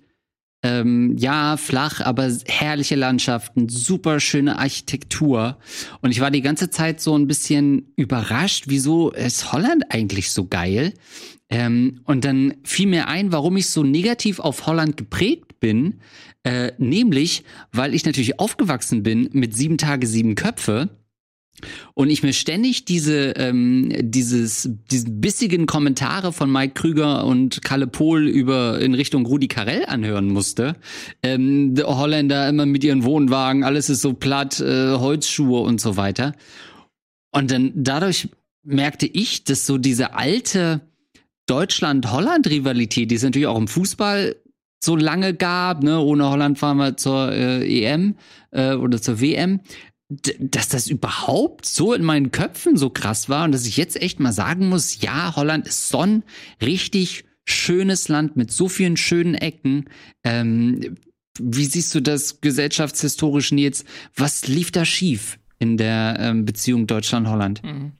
ähm, ja, flach, aber herrliche Landschaften, super schöne Architektur. Und ich war die ganze Zeit so ein bisschen überrascht, wieso ist Holland eigentlich so geil? Ähm, und dann fiel mir ein, warum ich so negativ auf Holland geprägt bin. Äh, nämlich, weil ich natürlich aufgewachsen bin mit sieben Tage, sieben Köpfe und ich mir ständig diese, ähm, dieses, diese bissigen Kommentare von Mike Krüger und Kalle Pohl über in Richtung Rudi Carell anhören musste. Ähm, Holländer immer mit ihren Wohnwagen, alles ist so platt, äh, Holzschuhe und so weiter. Und dann dadurch merkte ich, dass so diese alte Deutschland-Holland-Rivalität, die es natürlich auch im Fußball so lange gab, ne, ohne Holland fahren wir zur äh, EM äh, oder zur WM, dass das überhaupt so in meinen Köpfen so krass war und dass ich jetzt echt mal sagen muss, ja, Holland ist so ein richtig schönes Land mit so vielen schönen Ecken. Ähm, wie siehst du das gesellschaftshistorisch, Nils? Was lief da schief in der ähm, Beziehung Deutschland-Holland? Mhm.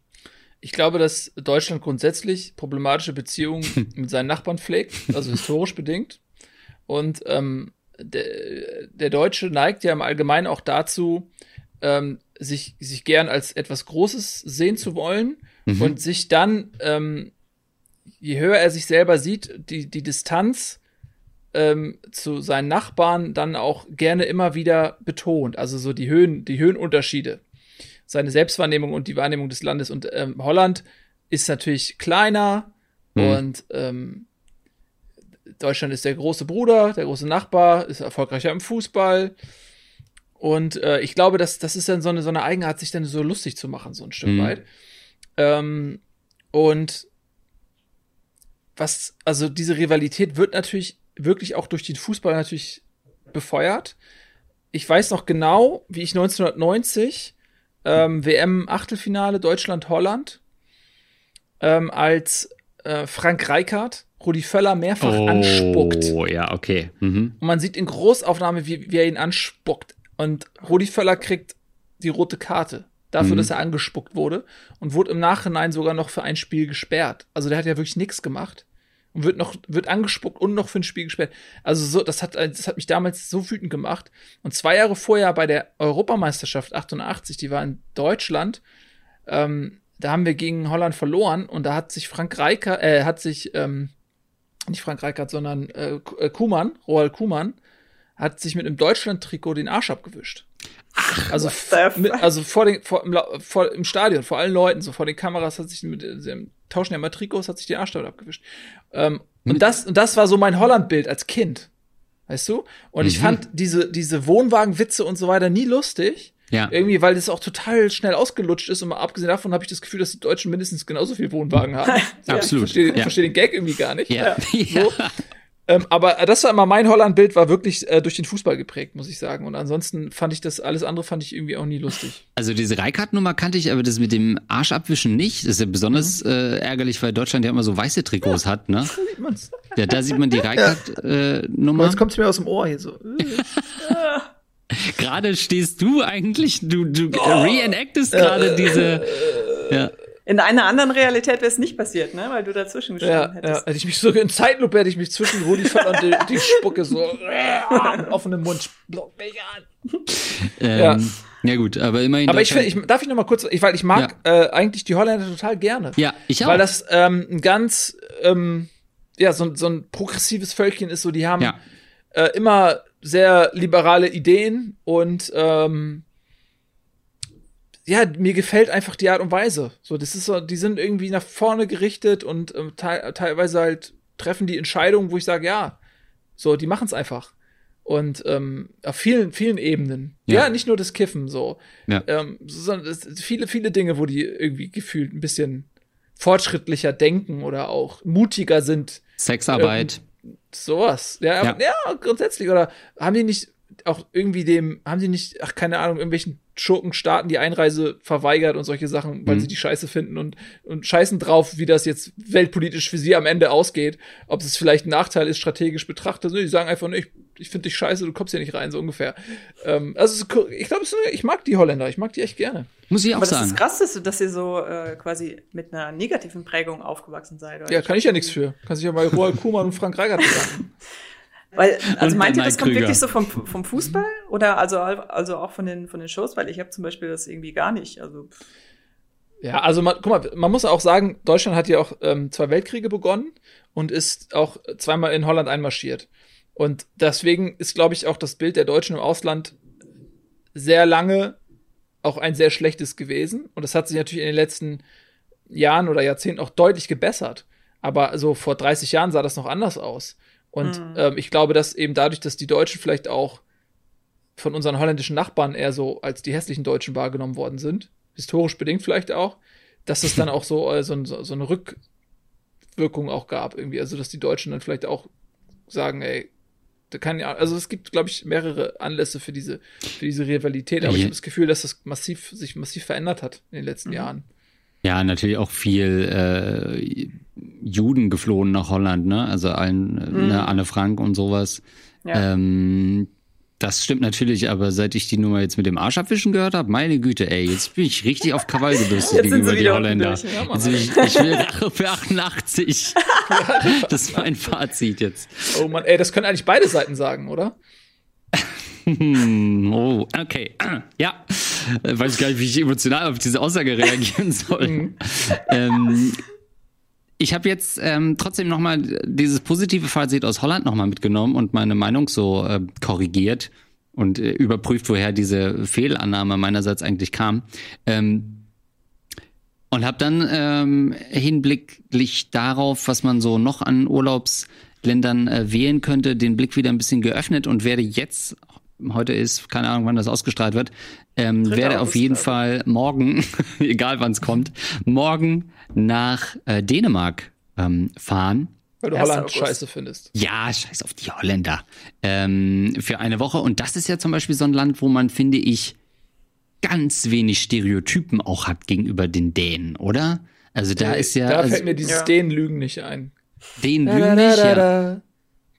Ich glaube, dass Deutschland grundsätzlich problematische Beziehungen mit seinen Nachbarn pflegt, also historisch bedingt. Und ähm, der, der Deutsche neigt ja im Allgemeinen auch dazu, ähm, sich, sich gern als etwas Großes sehen zu wollen mhm. und sich dann, ähm, je höher er sich selber sieht, die, die Distanz ähm, zu seinen Nachbarn dann auch gerne immer wieder betont. Also so die Höhen, die Höhenunterschiede. Seine Selbstwahrnehmung und die Wahrnehmung des Landes. Und ähm, Holland ist natürlich kleiner mhm. und ähm, Deutschland ist der große Bruder, der große Nachbar, ist erfolgreicher im Fußball. Und äh, ich glaube, dass das ist dann so eine, so eine Eigenart, sich dann so lustig zu machen, so ein Stück mhm. weit. Ähm, und was, also diese Rivalität wird natürlich wirklich auch durch den Fußball natürlich befeuert. Ich weiß noch genau, wie ich 1990 ähm, WM-Achtelfinale Deutschland-Holland ähm, als äh, Frank Reichardt Rudi Völler mehrfach oh, anspuckt. Oh, ja, okay. Mhm. Und man sieht in Großaufnahme, wie, wie er ihn anspuckt. Und Rudi Völler kriegt die rote Karte dafür, mhm. dass er angespuckt wurde und wurde im Nachhinein sogar noch für ein Spiel gesperrt. Also der hat ja wirklich nichts gemacht und wird noch wird angespuckt und noch für ein Spiel gesperrt. Also so das hat das hat mich damals so wütend gemacht und zwei Jahre vorher bei der Europameisterschaft 88, die war in Deutschland, ähm, da haben wir gegen Holland verloren und da hat sich Frank Reicher äh, hat sich ähm, nicht Frank Reichert, sondern äh, äh Kuhmann, Roald Kuhmann, hat sich mit einem Deutschland-Trikot den Arsch abgewischt. Ach, also, mit, also vor den, vor, im, vor, im Stadion, vor allen Leuten, so vor den Kameras hat sich mit, sie tauschen ja immer Trikots, hat sich den Arsch damit abgewischt. Ähm, und das, und das war so mein Holland-Bild als Kind. Weißt du? Und mhm. ich fand diese, diese Wohnwagenwitze und so weiter nie lustig. Ja. Irgendwie, weil das auch total schnell ausgelutscht ist und mal abgesehen davon habe ich das Gefühl, dass die Deutschen mindestens genauso viel Wohnwagen haben. ja. Absolut. Ich verstehe ja. versteh den Gag irgendwie gar nicht. Ja. So. Ähm, aber das war immer mein Holland-Bild, war wirklich äh, durch den Fußball geprägt, muss ich sagen. Und ansonsten fand ich das, alles andere fand ich irgendwie auch nie lustig. Also diese Reikart-Nummer kannte ich, aber das mit dem Arsch abwischen nicht. Das ist ja besonders mhm. äh, ärgerlich, weil Deutschland ja immer so weiße Trikots ja, hat, ne? Da sieht man's. Ja, da sieht man die Reikart-Nummer. Äh, jetzt kommt's mir aus dem Ohr hier so. gerade stehst du eigentlich, du, du oh. reenactest gerade diese. Ja. In einer anderen Realität wäre es nicht passiert, ne? Weil du dazwischen gestanden ja, hättest. Ja, hätte ich mich so in Zeitlupe hätte ich mich zwischen Rudi Völler und die, die Spucke so offenen Mund block mich an. Ähm, ja. Ja gut, aber immerhin. Aber ich finde, ich, darf ich noch mal kurz, ich, weil ich mag ja. äh, eigentlich die Holländer total gerne. Ja, ich auch. Weil das ähm, ein ganz, ähm, ja, so, so ein progressives Völkchen ist, so die haben ja. äh, immer sehr liberale Ideen und ähm, ja, mir gefällt einfach die Art und Weise. So, das ist so, die sind irgendwie nach vorne gerichtet und ähm, te teilweise halt treffen die Entscheidungen, wo ich sage, ja, so, die machen es einfach. Und ähm, auf vielen, vielen Ebenen. Ja. ja nicht nur das Kiffen, so. Ja. Ähm, sondern viele, viele Dinge, wo die irgendwie gefühlt ein bisschen fortschrittlicher denken oder auch mutiger sind. Sexarbeit. Ähm, Sowas. Ja, ja. ja, grundsätzlich. Oder haben die nicht auch irgendwie dem, haben die nicht, ach, keine Ahnung, irgendwelchen Schurkenstaaten die Einreise verweigert und solche Sachen, weil mhm. sie die Scheiße finden und, und scheißen drauf, wie das jetzt weltpolitisch für sie am Ende ausgeht. Ob es vielleicht ein Nachteil ist, strategisch betrachtet. Die sagen einfach, ich, ich finde dich scheiße, du kommst hier nicht rein, so ungefähr. Ähm, also ich glaube, ich mag die Holländer, ich mag die echt gerne. Muss ich auch Aber sagen. das ist krass, dass, dass ihr so äh, quasi mit einer negativen Prägung aufgewachsen seid. Oder? Ja, kann ich ja nichts für. Kann sich ja mal Roald Kuhmann und Frank Reigert sagen. Weil, also und meint ihr, das kommt Krüger. wirklich so vom, vom Fußball? Oder also, also auch von den, von den Shows? Weil ich habe zum Beispiel das irgendwie gar nicht. Also. Ja, also man, guck mal, man muss auch sagen, Deutschland hat ja auch ähm, zwei Weltkriege begonnen und ist auch zweimal in Holland einmarschiert. Und deswegen ist, glaube ich, auch das Bild der Deutschen im Ausland sehr lange auch ein sehr schlechtes gewesen. Und das hat sich natürlich in den letzten Jahren oder Jahrzehnten auch deutlich gebessert. Aber so vor 30 Jahren sah das noch anders aus. Und mhm. ähm, ich glaube, dass eben dadurch, dass die Deutschen vielleicht auch von unseren holländischen Nachbarn eher so als die hässlichen Deutschen wahrgenommen worden sind, historisch bedingt vielleicht auch, dass es dann auch so, äh, so, so eine Rückwirkung auch gab irgendwie. Also, dass die Deutschen dann vielleicht auch sagen, ey, da kann ja, also es gibt, glaube ich, mehrere Anlässe für diese, für diese Rivalität, aber ich habe das Gefühl, dass das massiv, sich massiv verändert hat in den letzten mhm. Jahren. Ja, natürlich auch viel äh, Juden geflohen nach Holland, ne? Also allen, mhm. ne, Anne Frank und sowas. Ja. Ähm, das stimmt natürlich, aber seit ich die Nummer jetzt mit dem Arsch abwischen gehört habe, meine Güte, ey, jetzt bin ich richtig auf Krawall gebürstet gegenüber die Holländer. Durch, ja, jetzt ich, ich will Rache für 88. das ist mein Fazit jetzt. Oh man, ey, das können eigentlich beide Seiten sagen, oder? oh, okay. Ja, weiß ich gar nicht, wie ich emotional auf diese Aussage reagieren soll. Mhm. ähm, ich habe jetzt ähm, trotzdem noch mal dieses positive Fazit aus Holland noch mal mitgenommen und meine Meinung so äh, korrigiert und äh, überprüft, woher diese Fehlannahme meinerseits eigentlich kam. Ähm, und habe dann ähm, hinblicklich darauf, was man so noch an Urlaubsländern äh, wählen könnte, den Blick wieder ein bisschen geöffnet und werde jetzt, heute ist, keine Ahnung, wann das ausgestrahlt wird, ähm, werde auf jeden Fall morgen, egal wann es kommt, morgen nach äh, Dänemark ähm, fahren. Weil du Holland scheiße findest. Ja, scheiß auf die Holländer. Ähm, für eine Woche. Und das ist ja zum Beispiel so ein Land, wo man, finde ich, ganz wenig Stereotypen auch hat gegenüber den Dänen, oder? Also da ist ja. Da also, fällt mir dieses ja. Dänen-Lügen nicht ein. Dänen lügen nicht, ja.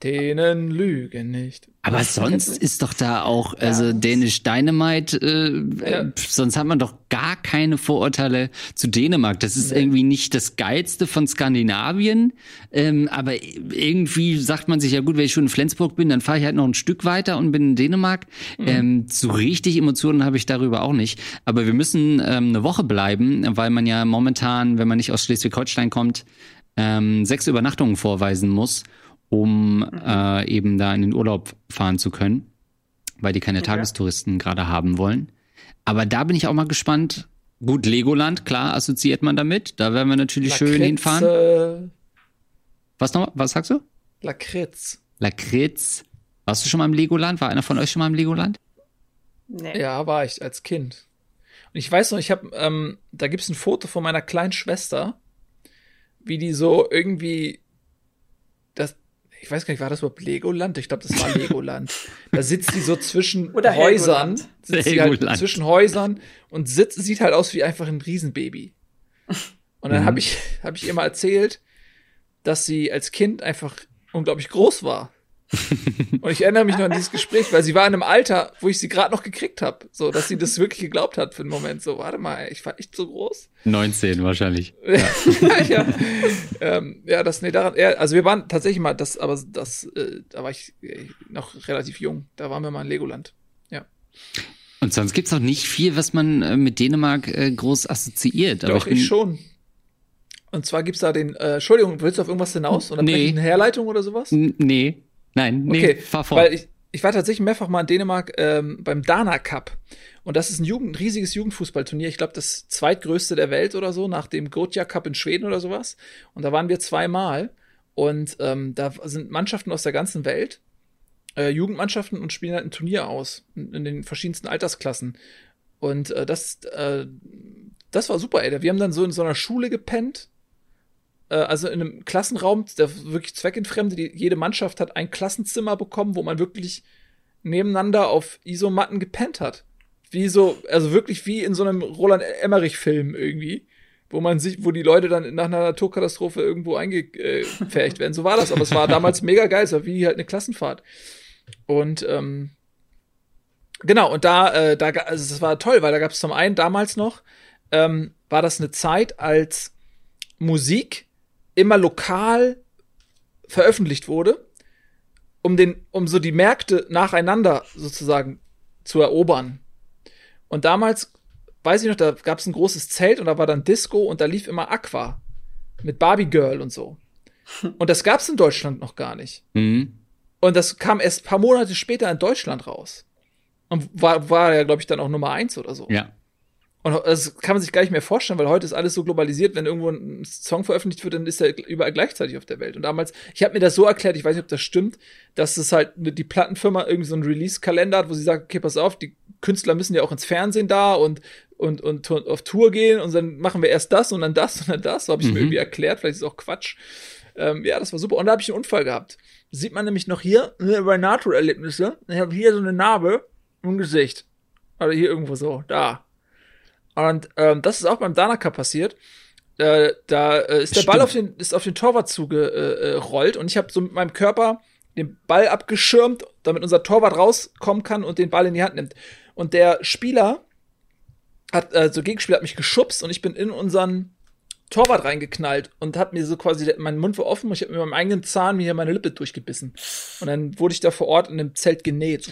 Dänen lügen nicht. Aber sonst ist doch da auch, also ja. Dänisch Dynamite, äh, ja. sonst hat man doch gar keine Vorurteile zu Dänemark. Das ist nee. irgendwie nicht das Geilste von Skandinavien. Ähm, aber irgendwie sagt man sich, ja gut, wenn ich schon in Flensburg bin, dann fahre ich halt noch ein Stück weiter und bin in Dänemark. Mhm. Ähm, so richtig Emotionen habe ich darüber auch nicht. Aber wir müssen ähm, eine Woche bleiben, weil man ja momentan, wenn man nicht aus Schleswig-Holstein kommt, ähm, sechs Übernachtungen vorweisen muss um mhm. äh, eben da in den Urlaub fahren zu können, weil die keine okay. Tagestouristen gerade haben wollen. Aber da bin ich auch mal gespannt. Gut, Legoland, klar, assoziiert man damit. Da werden wir natürlich Lakritz, schön hinfahren. Was noch? Was sagst du? Lakritz. Lakritz. Warst du schon mal im Legoland? War einer von euch schon mal im Legoland? Nee. Ja, war ich als Kind. Und ich weiß noch, ich habe, ähm, da gibt's ein Foto von meiner kleinen Schwester, wie die so irgendwie das, ich weiß gar nicht, war das überhaupt Legoland? Ich glaube, das war Legoland. da sitzt sie so zwischen Oder Häusern, sitzt sie halt zwischen Häusern und sitzt, sieht halt aus wie einfach ein Riesenbaby. Und dann mhm. habe ich, hab ich ihr mal erzählt, dass sie als Kind einfach unglaublich groß war. und ich erinnere mich noch an dieses Gespräch, weil sie war in einem Alter, wo ich sie gerade noch gekriegt habe, so dass sie das wirklich geglaubt hat für einen Moment. So, warte mal, ich war echt so groß. 19 wahrscheinlich. ja, ja. Ähm, ja, das nee, daran. Ja, also wir waren tatsächlich mal, das, aber das, äh, da war ich äh, noch relativ jung. Da waren wir mal in Legoland. Ja. Und sonst gibt's auch nicht viel, was man äh, mit Dänemark äh, groß assoziiert. Doch, ich, ich schon. Und zwar gibt's da den, äh, Entschuldigung, willst du auf irgendwas hinaus? Oder nee. eine Herleitung oder sowas? N nee. Nein, nee, okay, fahr fort. Weil ich, ich war tatsächlich mehrfach mal in Dänemark ähm, beim Dana Cup. Und das ist ein Jugend, riesiges Jugendfußballturnier. Ich glaube, das zweitgrößte der Welt oder so, nach dem Gothia Cup in Schweden oder sowas. Und da waren wir zweimal. Und ähm, da sind Mannschaften aus der ganzen Welt, äh, Jugendmannschaften und spielen halt ein Turnier aus. In, in den verschiedensten Altersklassen. Und äh, das, äh, das war super, ey. Wir haben dann so in so einer Schule gepennt also in einem Klassenraum, der wirklich zweckentfremde, die, jede Mannschaft hat ein Klassenzimmer bekommen, wo man wirklich nebeneinander auf Isomatten gepennt hat. Wie so, also wirklich wie in so einem Roland Emmerich-Film irgendwie, wo man sich, wo die Leute dann nach einer Naturkatastrophe irgendwo eingepfercht werden. So war das, aber es war damals mega geil, es war wie halt eine Klassenfahrt. Und ähm, genau, und da, äh, da, also das war toll, weil da gab es zum einen damals noch, ähm, war das eine Zeit, als Musik immer lokal veröffentlicht wurde, um den, um so die Märkte nacheinander sozusagen zu erobern. Und damals, weiß ich noch, da gab es ein großes Zelt und da war dann Disco und da lief immer Aqua mit Barbie Girl und so. Und das gab es in Deutschland noch gar nicht. Mhm. Und das kam erst paar Monate später in Deutschland raus. Und war, war ja, glaube ich, dann auch Nummer eins oder so. Ja. Und das kann man sich gar nicht mehr vorstellen, weil heute ist alles so globalisiert. Wenn irgendwo ein Song veröffentlicht wird, dann ist er überall gleichzeitig auf der Welt. Und damals, ich habe mir das so erklärt, ich weiß nicht, ob das stimmt, dass es halt die Plattenfirma irgendwie so einen Release-Kalender hat, wo sie sagt, okay, pass auf, die Künstler müssen ja auch ins Fernsehen da und und, und auf Tour gehen und dann machen wir erst das und dann das und dann das. So habe ich mhm. mir irgendwie erklärt, vielleicht ist es auch Quatsch. Ähm, ja, das war super. Und da habe ich einen Unfall gehabt. Sieht man nämlich noch hier ne, bei NATO-Erlebnisse. Ich habe hier so eine Narbe im Gesicht. Oder hier irgendwo so, da. Und ähm, das ist auch beim Danaka passiert. Äh, da äh, ist der Stimmt. Ball auf den, ist auf den Torwart zugerollt äh, und ich habe so mit meinem Körper den Ball abgeschirmt, damit unser Torwart rauskommen kann und den Ball in die Hand nimmt. Und der Spieler hat, also Gegenspieler hat mich geschubst und ich bin in unseren Torwart reingeknallt und hat mir so quasi, mein Mund war offen und ich habe mit meinem eigenen Zahn mir hier meine Lippe durchgebissen. Und dann wurde ich da vor Ort in einem Zelt genäht.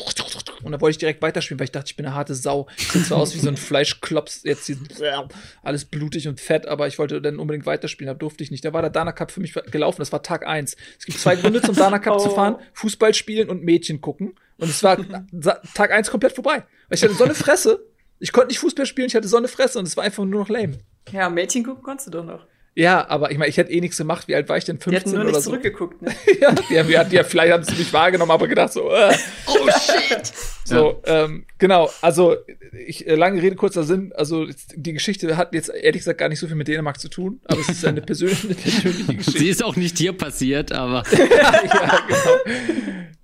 Und dann wollte ich direkt weiterspielen, weil ich dachte, ich bin eine harte Sau. Ich sehe zwar aus wie so ein Fleischklops, jetzt hier, alles blutig und fett, aber ich wollte dann unbedingt weiterspielen, da durfte ich nicht. Da war der Dana Cup für mich gelaufen, das war Tag eins. Es gibt zwei Gründe zum Dana Cup oh. zu fahren, Fußball spielen und Mädchen gucken. Und es war Tag eins komplett vorbei. Weil ich hatte so eine Fresse, ich konnte nicht Fußball spielen, ich hatte so eine Fresse und es war einfach nur noch lame. Ja, Mädchen gucken konntest du doch noch. Ja, aber ich meine, ich hätte eh nichts gemacht. Wie alt war ich denn? 15 die hatten nur oder nicht so? zurückgeguckt, ne? ja, die, haben, die, hatten, die, vielleicht haben sie mich wahrgenommen, aber gedacht so, äh. oh shit. So, ja. ähm, genau, also ich, äh, lange Rede, kurzer Sinn, also die Geschichte hat jetzt ehrlich gesagt gar nicht so viel mit Dänemark zu tun, aber es ist eine persönliche, eine persönliche Geschichte. Sie ist auch nicht dir passiert, aber. ja, ja, genau.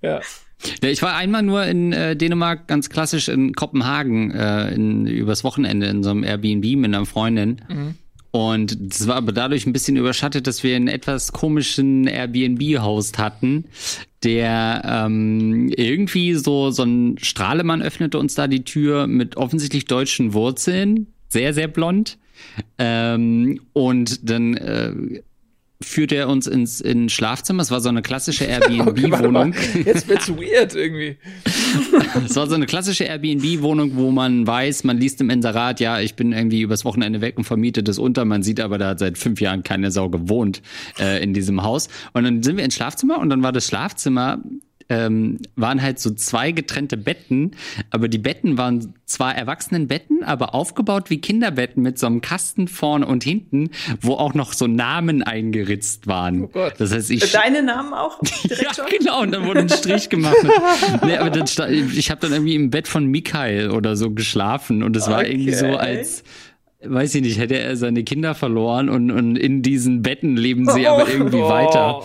Ja. Ja, ich war einmal nur in äh, Dänemark, ganz klassisch in Kopenhagen, äh, in, übers Wochenende in so einem Airbnb mit einer Freundin. Mhm. Und das war aber dadurch ein bisschen überschattet, dass wir einen etwas komischen Airbnb-Host hatten, der ähm, irgendwie so, so ein Strahlemann öffnete uns da die Tür mit offensichtlich deutschen Wurzeln, sehr, sehr blond. Ähm, und dann äh, führte er uns ins in Schlafzimmer. Es war so eine klassische Airbnb-Wohnung. Okay, Jetzt wird's weird irgendwie. es war so eine klassische Airbnb-Wohnung, wo man weiß, man liest im Inserat, ja, ich bin irgendwie übers Wochenende weg und vermietet es unter. Man sieht aber, da hat seit fünf Jahren keine Sau gewohnt äh, in diesem Haus. Und dann sind wir ins Schlafzimmer und dann war das Schlafzimmer ähm, waren halt so zwei getrennte Betten, aber die Betten waren zwar Erwachsenenbetten, aber aufgebaut wie Kinderbetten mit so einem Kasten vorne und hinten, wo auch noch so Namen eingeritzt waren. Oh Gott. Das heißt, ich Deine Namen auch ja, schon? genau, und dann wurde ein Strich gemacht. nee, aber dann, ich habe dann irgendwie im Bett von Michael oder so geschlafen und es war okay. irgendwie so als weiß ich nicht, hätte er seine Kinder verloren und, und in diesen Betten leben sie aber irgendwie oh. weiter.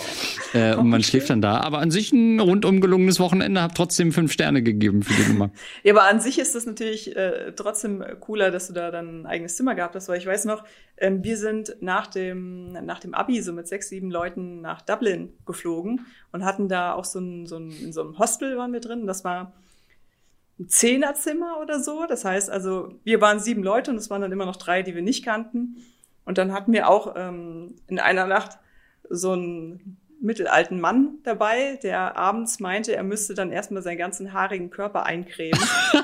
Äh, und man schläft dann da. Aber an sich ein rundum gelungenes Wochenende, hab trotzdem fünf Sterne gegeben für die Nummer. ja, aber an sich ist das natürlich äh, trotzdem cooler, dass du da dann ein eigenes Zimmer gehabt hast, weil ich weiß noch, ähm, wir sind nach dem, nach dem Abi so mit sechs, sieben Leuten nach Dublin geflogen und hatten da auch so ein, so ein in so einem Hostel waren wir drin. Das war ein Zehnerzimmer oder so. Das heißt also, wir waren sieben Leute und es waren dann immer noch drei, die wir nicht kannten. Und dann hatten wir auch ähm, in einer Nacht so einen mittelalten Mann dabei, der abends meinte, er müsste dann erstmal seinen ganzen haarigen Körper eincremen.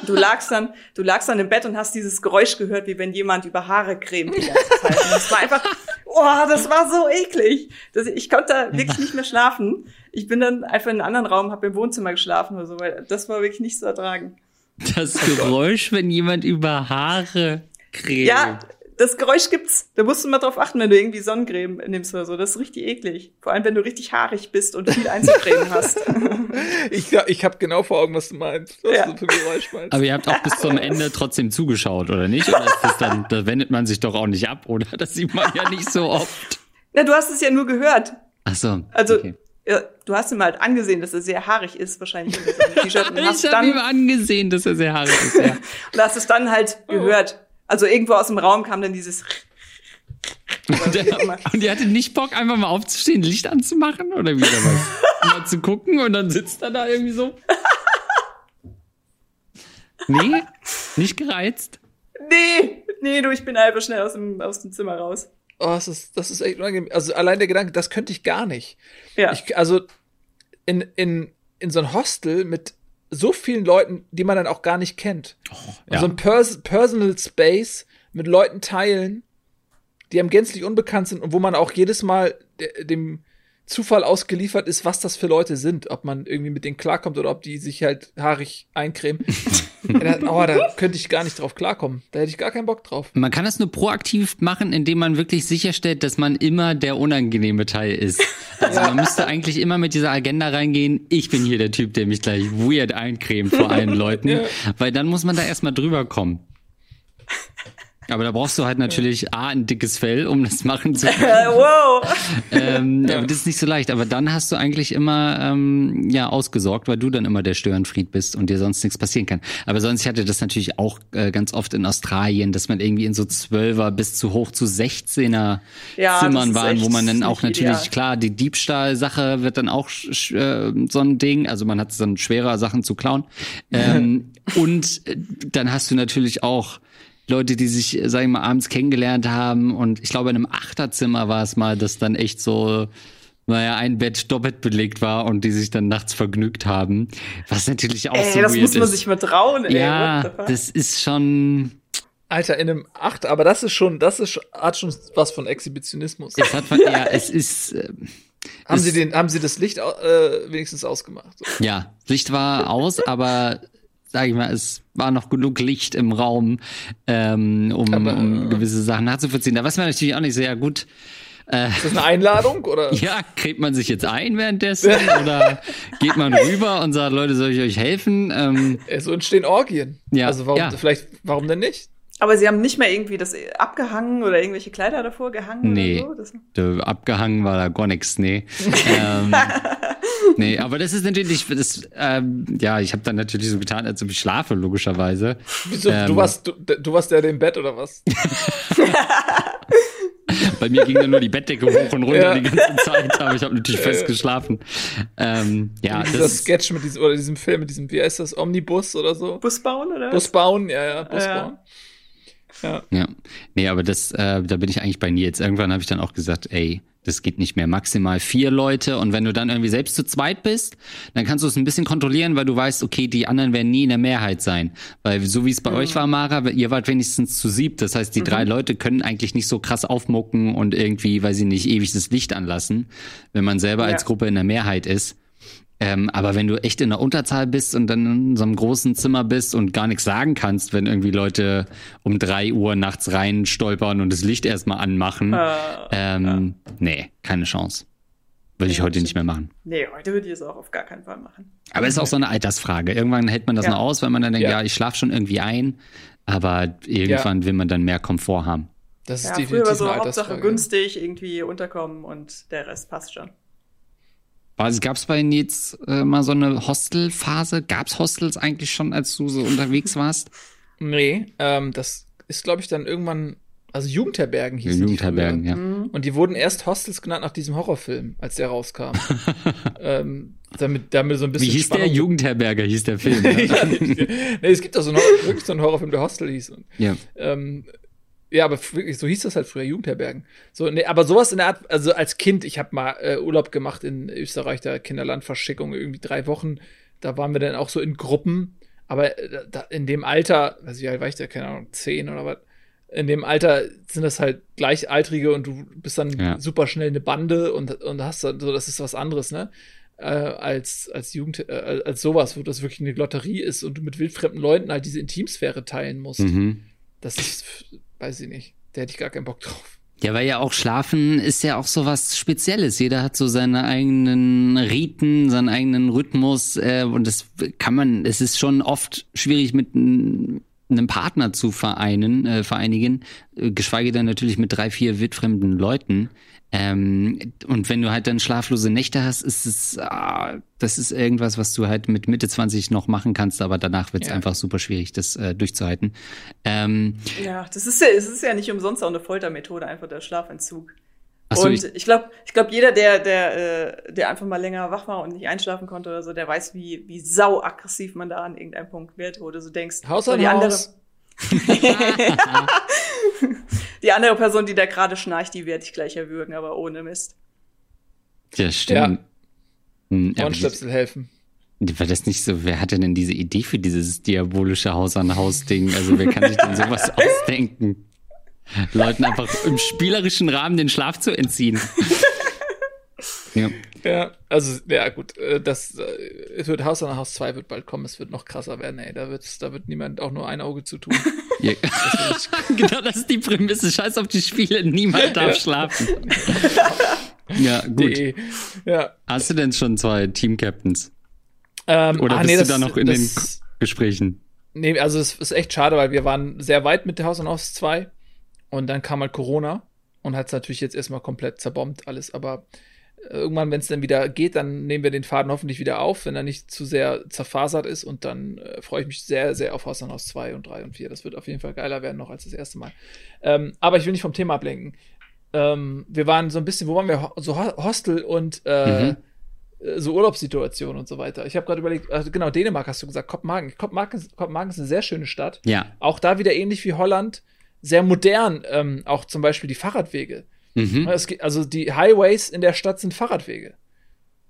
du lagst dann, du lagst dann im Bett und hast dieses Geräusch gehört, wie wenn jemand über Haare cremt die ganze Zeit. Und das war einfach, oh, das war so eklig. Das, ich konnte da wirklich nicht mehr schlafen. Ich bin dann einfach in einen anderen Raum, habe im Wohnzimmer geschlafen oder so, weil das war wirklich nicht zu ertragen. Das Geräusch, wenn jemand über Haare cremt. Ja, das Geräusch gibt's. Da musst du mal drauf achten, wenn du irgendwie Sonnencreme nimmst oder so. Das ist richtig eklig. Vor allem, wenn du richtig haarig bist und viel einzucremen hast. ich ich habe genau vor Augen, was du meinst. Was ja. du für Geräusch meinst. Aber ihr habt auch bis zum Ende trotzdem zugeschaut, oder nicht? Oder ist das dann, da wendet man sich doch auch nicht ab, oder? Das sieht man ja nicht so oft. Na, du hast es ja nur gehört. Ach so. Also, okay. Ja, du hast ihm halt angesehen, dass er sehr haarig ist, wahrscheinlich. unter seinem T-Shirt. Ich habe ihm angesehen, dass er sehr haarig ist. Ja. und hast es dann halt gehört. Also irgendwo aus dem Raum kam dann dieses. Und, der, und die hatte nicht Bock, einfach mal aufzustehen, Licht anzumachen oder wieder was? mal zu gucken und dann sitzt er da irgendwie so. Nee, nicht gereizt. Nee, nee, du, ich bin einfach schnell aus dem, aus dem Zimmer raus. Oh, das ist, das ist echt unangenehm. Also allein der Gedanke, das könnte ich gar nicht. Ja. Ich, also in, in, in so ein Hostel mit so vielen Leuten, die man dann auch gar nicht kennt. ja. So ein Pers Personal Space mit Leuten teilen, die einem gänzlich unbekannt sind und wo man auch jedes Mal de dem Zufall ausgeliefert ist, was das für Leute sind. Ob man irgendwie mit denen klarkommt oder ob die sich halt haarig eincremen. Ja, da, oh, da könnte ich gar nicht drauf klarkommen. Da hätte ich gar keinen Bock drauf. Man kann das nur proaktiv machen, indem man wirklich sicherstellt, dass man immer der unangenehme Teil ist. Also man müsste eigentlich immer mit dieser Agenda reingehen, ich bin hier der Typ, der mich gleich weird eincremt vor allen Leuten, weil dann muss man da erstmal drüber kommen. Aber da brauchst du halt natürlich A, ein dickes Fell, um das machen zu können. Wow. ähm, Aber das ist nicht so leicht. Aber dann hast du eigentlich immer ähm, ja ausgesorgt, weil du dann immer der Störenfried bist und dir sonst nichts passieren kann. Aber sonst ich hatte das natürlich auch äh, ganz oft in Australien, dass man irgendwie in so Zwölfer bis zu hoch zu 16er Ja, Zimmern waren, wo man dann auch natürlich, ideal. klar, die Diebstahlsache wird dann auch äh, so ein Ding. Also man hat es dann schwerer, Sachen zu klauen. Ähm, und äh, dann hast du natürlich auch Leute, die sich, äh, sag ich mal, abends kennengelernt haben. Und ich glaube, in einem Achterzimmer war es mal, dass dann echt so, naja, ein Bett doppelt belegt war und die sich dann nachts vergnügt haben. Was natürlich auch so Ey, das weird muss man ist. sich mal trauen, ey. ja, das ist schon, Alter, in einem Acht, aber das ist schon, das ist, hat schon was von Exhibitionismus. es hat, ja, es ist, äh, Haben es- Sie den, haben Sie das Licht äh, wenigstens ausgemacht? So. Ja, Licht war aus, aber sag ich mal, es war noch genug Licht im Raum, ähm, um, Aber- um gewisse Sachen nachzuvollziehen. Da weiß man natürlich auch nicht sehr gut. Ist das eine Einladung oder? Ja, kriegt man sich jetzt ein währenddessen oder geht man rüber und sagt, Leute, soll ich euch helfen? Ähm, Äh, So entstehen Orgien. Ja, Also warum, ja. vielleicht, warum denn nicht? Aber sie haben nicht mehr irgendwie das abgehangen oder irgendwelche Kleider davor gehangen Nee. oder so? Das, da abgehangen war da gar nichts, nee. ähm, nee, aber das ist natürlich, das, ähm, ja, ich habe dann natürlich so getan, als ob ich schlafe, logischerweise. Wieso, Ähm. du warst, du, du warst der im Bett oder was? Bei mir ging dann nur die Bettdecke hoch und runter Ja. die ganze Zeit, aber ich habe natürlich fest geschlafen. Ähm, ja, Dieser das, Sketch mit diesem, oder diesem Film mit diesem, wie heißt das, Omnibus oder so? Bus bauen oder? Bus bauen, ja, ja, Bus Ja. bauen. Ja. ja, nee, aber das, äh, da bin ich eigentlich bei Nils. Irgendwann habe ich dann auch gesagt, ey, das geht nicht mehr. Maximal vier Leute und wenn du dann irgendwie selbst zu zweit bist, dann kannst du es ein bisschen kontrollieren, weil du weißt, okay, die anderen werden nie in der Mehrheit sein. Weil so wie es bei euch war, Mara, ihr wart wenigstens zu sieb. Das heißt, die drei Leute können eigentlich nicht so krass aufmucken und irgendwie, weil sie nicht ewig das Licht anlassen, wenn man selber Ja. als Gruppe in der Mehrheit ist. Ähm, aber wenn du echt in der Unterzahl bist und dann in so einem großen Zimmer bist und gar nichts sagen kannst, wenn irgendwie Leute um drei Uhr nachts rein stolpern und das Licht erstmal anmachen, Äh, ähm, nee, keine Chance. Würde ich heute nicht mehr machen. nee, heute würde ich es auch auf gar keinen Fall machen. Aber es ist auch so eine Altersfrage. Irgendwann hält man das Ja. noch aus, weil man dann denkt, ja, Ja. ich schlafe schon irgendwie ein. Aber irgendwann will man dann mehr Komfort haben. Das ist Ja, früher definitiv war so eine Hauptsache günstig, irgendwie unterkommen und der Rest passt schon. Also gab es bei Nils äh, mal so eine Hostelphase? Gab es Hostels eigentlich schon, als du so unterwegs warst? Nee, ähm, das ist, glaube ich, dann irgendwann, also Jugendherbergen hießen Jugendherbergen, die früher. ja. Und die wurden erst Hostels genannt nach diesem Horrorfilm, als der rauskam. ähm, damit, damit so ein bisschen Wie hieß der? Spannung- Jugendherberger hieß der Film. ja, ja. nee, es gibt doch so einen, Horror- wirklich so einen Horrorfilm, der Hostel hieß. Und, ja. ähm, ja, aber wirklich, so hieß das halt früher, Jugendherbergen. So, nee, aber sowas in der Art, also als Kind, ich habe mal äh, Urlaub gemacht in Österreich, da Kinderlandverschickung, irgendwie drei Wochen. Da waren wir dann auch so in Gruppen. Aber äh, da, in dem Alter, also wie alt war ich da, keine Ahnung, zehn oder was, in dem Alter sind das halt Gleichaltrige und du bist dann Ja. super schnell eine Bande und, und hast dann so, das ist was anderes, ne? Äh, als, als Jugend, äh, als sowas, wo das wirklich eine Lotterie ist und du mit wildfremden Leuten halt diese Intimsphäre teilen musst. Mhm. Das ist, weiß ich nicht. Da hätte ich gar keinen Bock drauf. Ja, weil ja auch Schlafen ist ja auch so was Spezielles. Jeder hat so seine eigenen Riten, seinen eigenen Rhythmus äh, und das kann man, es ist schon oft schwierig mit einen Partner zu vereinen, äh, vereinigen, äh, geschweige denn natürlich mit drei, vier wildfremden Leuten. Ähm, und wenn du halt dann schlaflose Nächte hast, ist es, ah, das ist irgendwas, was du halt mit Mitte 20 noch machen kannst, aber danach wird es Ja. einfach super schwierig, das äh, durchzuhalten. Ähm, Ja, das ist ja, es ist ja nicht umsonst auch eine Foltermethode, einfach der Schlafentzug. Ach so, und ich, ich glaube, ich glaube, jeder, der, der, äh, der einfach mal länger wach war und nicht einschlafen konnte oder so, der weiß, wie, wie sau aggressiv man da an irgendeinem Punkt wird, wo du so denkst, Haus an die andere, Haus. die andere Person, die da gerade schnarcht, die werde ich gleich erwürgen, aber ohne Mist. ja, stimmt. Hm, aber Ohrenstöpsel helfen. war das nicht so, wer hatte denn diese Idee für dieses diabolische Haus-an-Haus-Ding? Also wer kann sich denn sowas ausdenken? Leuten einfach im spielerischen Rahmen den Schlaf zu entziehen. ja. Ja, also, ja, gut, äh, das, äh, es wird Haus an Haus 2 wird bald kommen, es wird noch krasser werden, ey, da wird's, da wird niemand auch nur ein Auge zu tun. Ja. genau, das ist die Prämisse. Scheiß auf die Spiele, niemand darf schlafen. ja, gut. Ja. Hast du denn schon zwei Team-Captains? Ähm, Oder ah, bist nee, du das- da noch in den das- Gesprächen? Nee, also es ist echt schade, weil wir waren sehr weit mit der Haus an Haus 2 und dann kam halt Corona und hat es natürlich jetzt erstmal komplett zerbombt alles, aber äh, irgendwann, wenn es dann wieder geht, dann nehmen wir den Faden hoffentlich wieder auf, wenn er nicht zu sehr zerfasert ist und dann äh, freue ich mich sehr, sehr auf Haus an Haus 2 und 3 und 4. Das wird auf jeden Fall geiler werden noch als das erste Mal. Ähm, aber ich will nicht vom Thema ablenken. Ähm, wir waren so ein bisschen, wo waren wir? So Ho- Hostel und äh, Mhm. äh, so Urlaubssituationen und so weiter. Ich habe gerade überlegt, also genau, Dänemark hast du gesagt, Kopenhagen. Kopenhagen, ist- Kopenhagen ist eine sehr schöne Stadt. Ja. Auch da wieder ähnlich wie Holland, sehr modern, ähm, auch zum Beispiel die Fahrradwege. Mhm. Es geht, also die Highways in der Stadt sind Fahrradwege.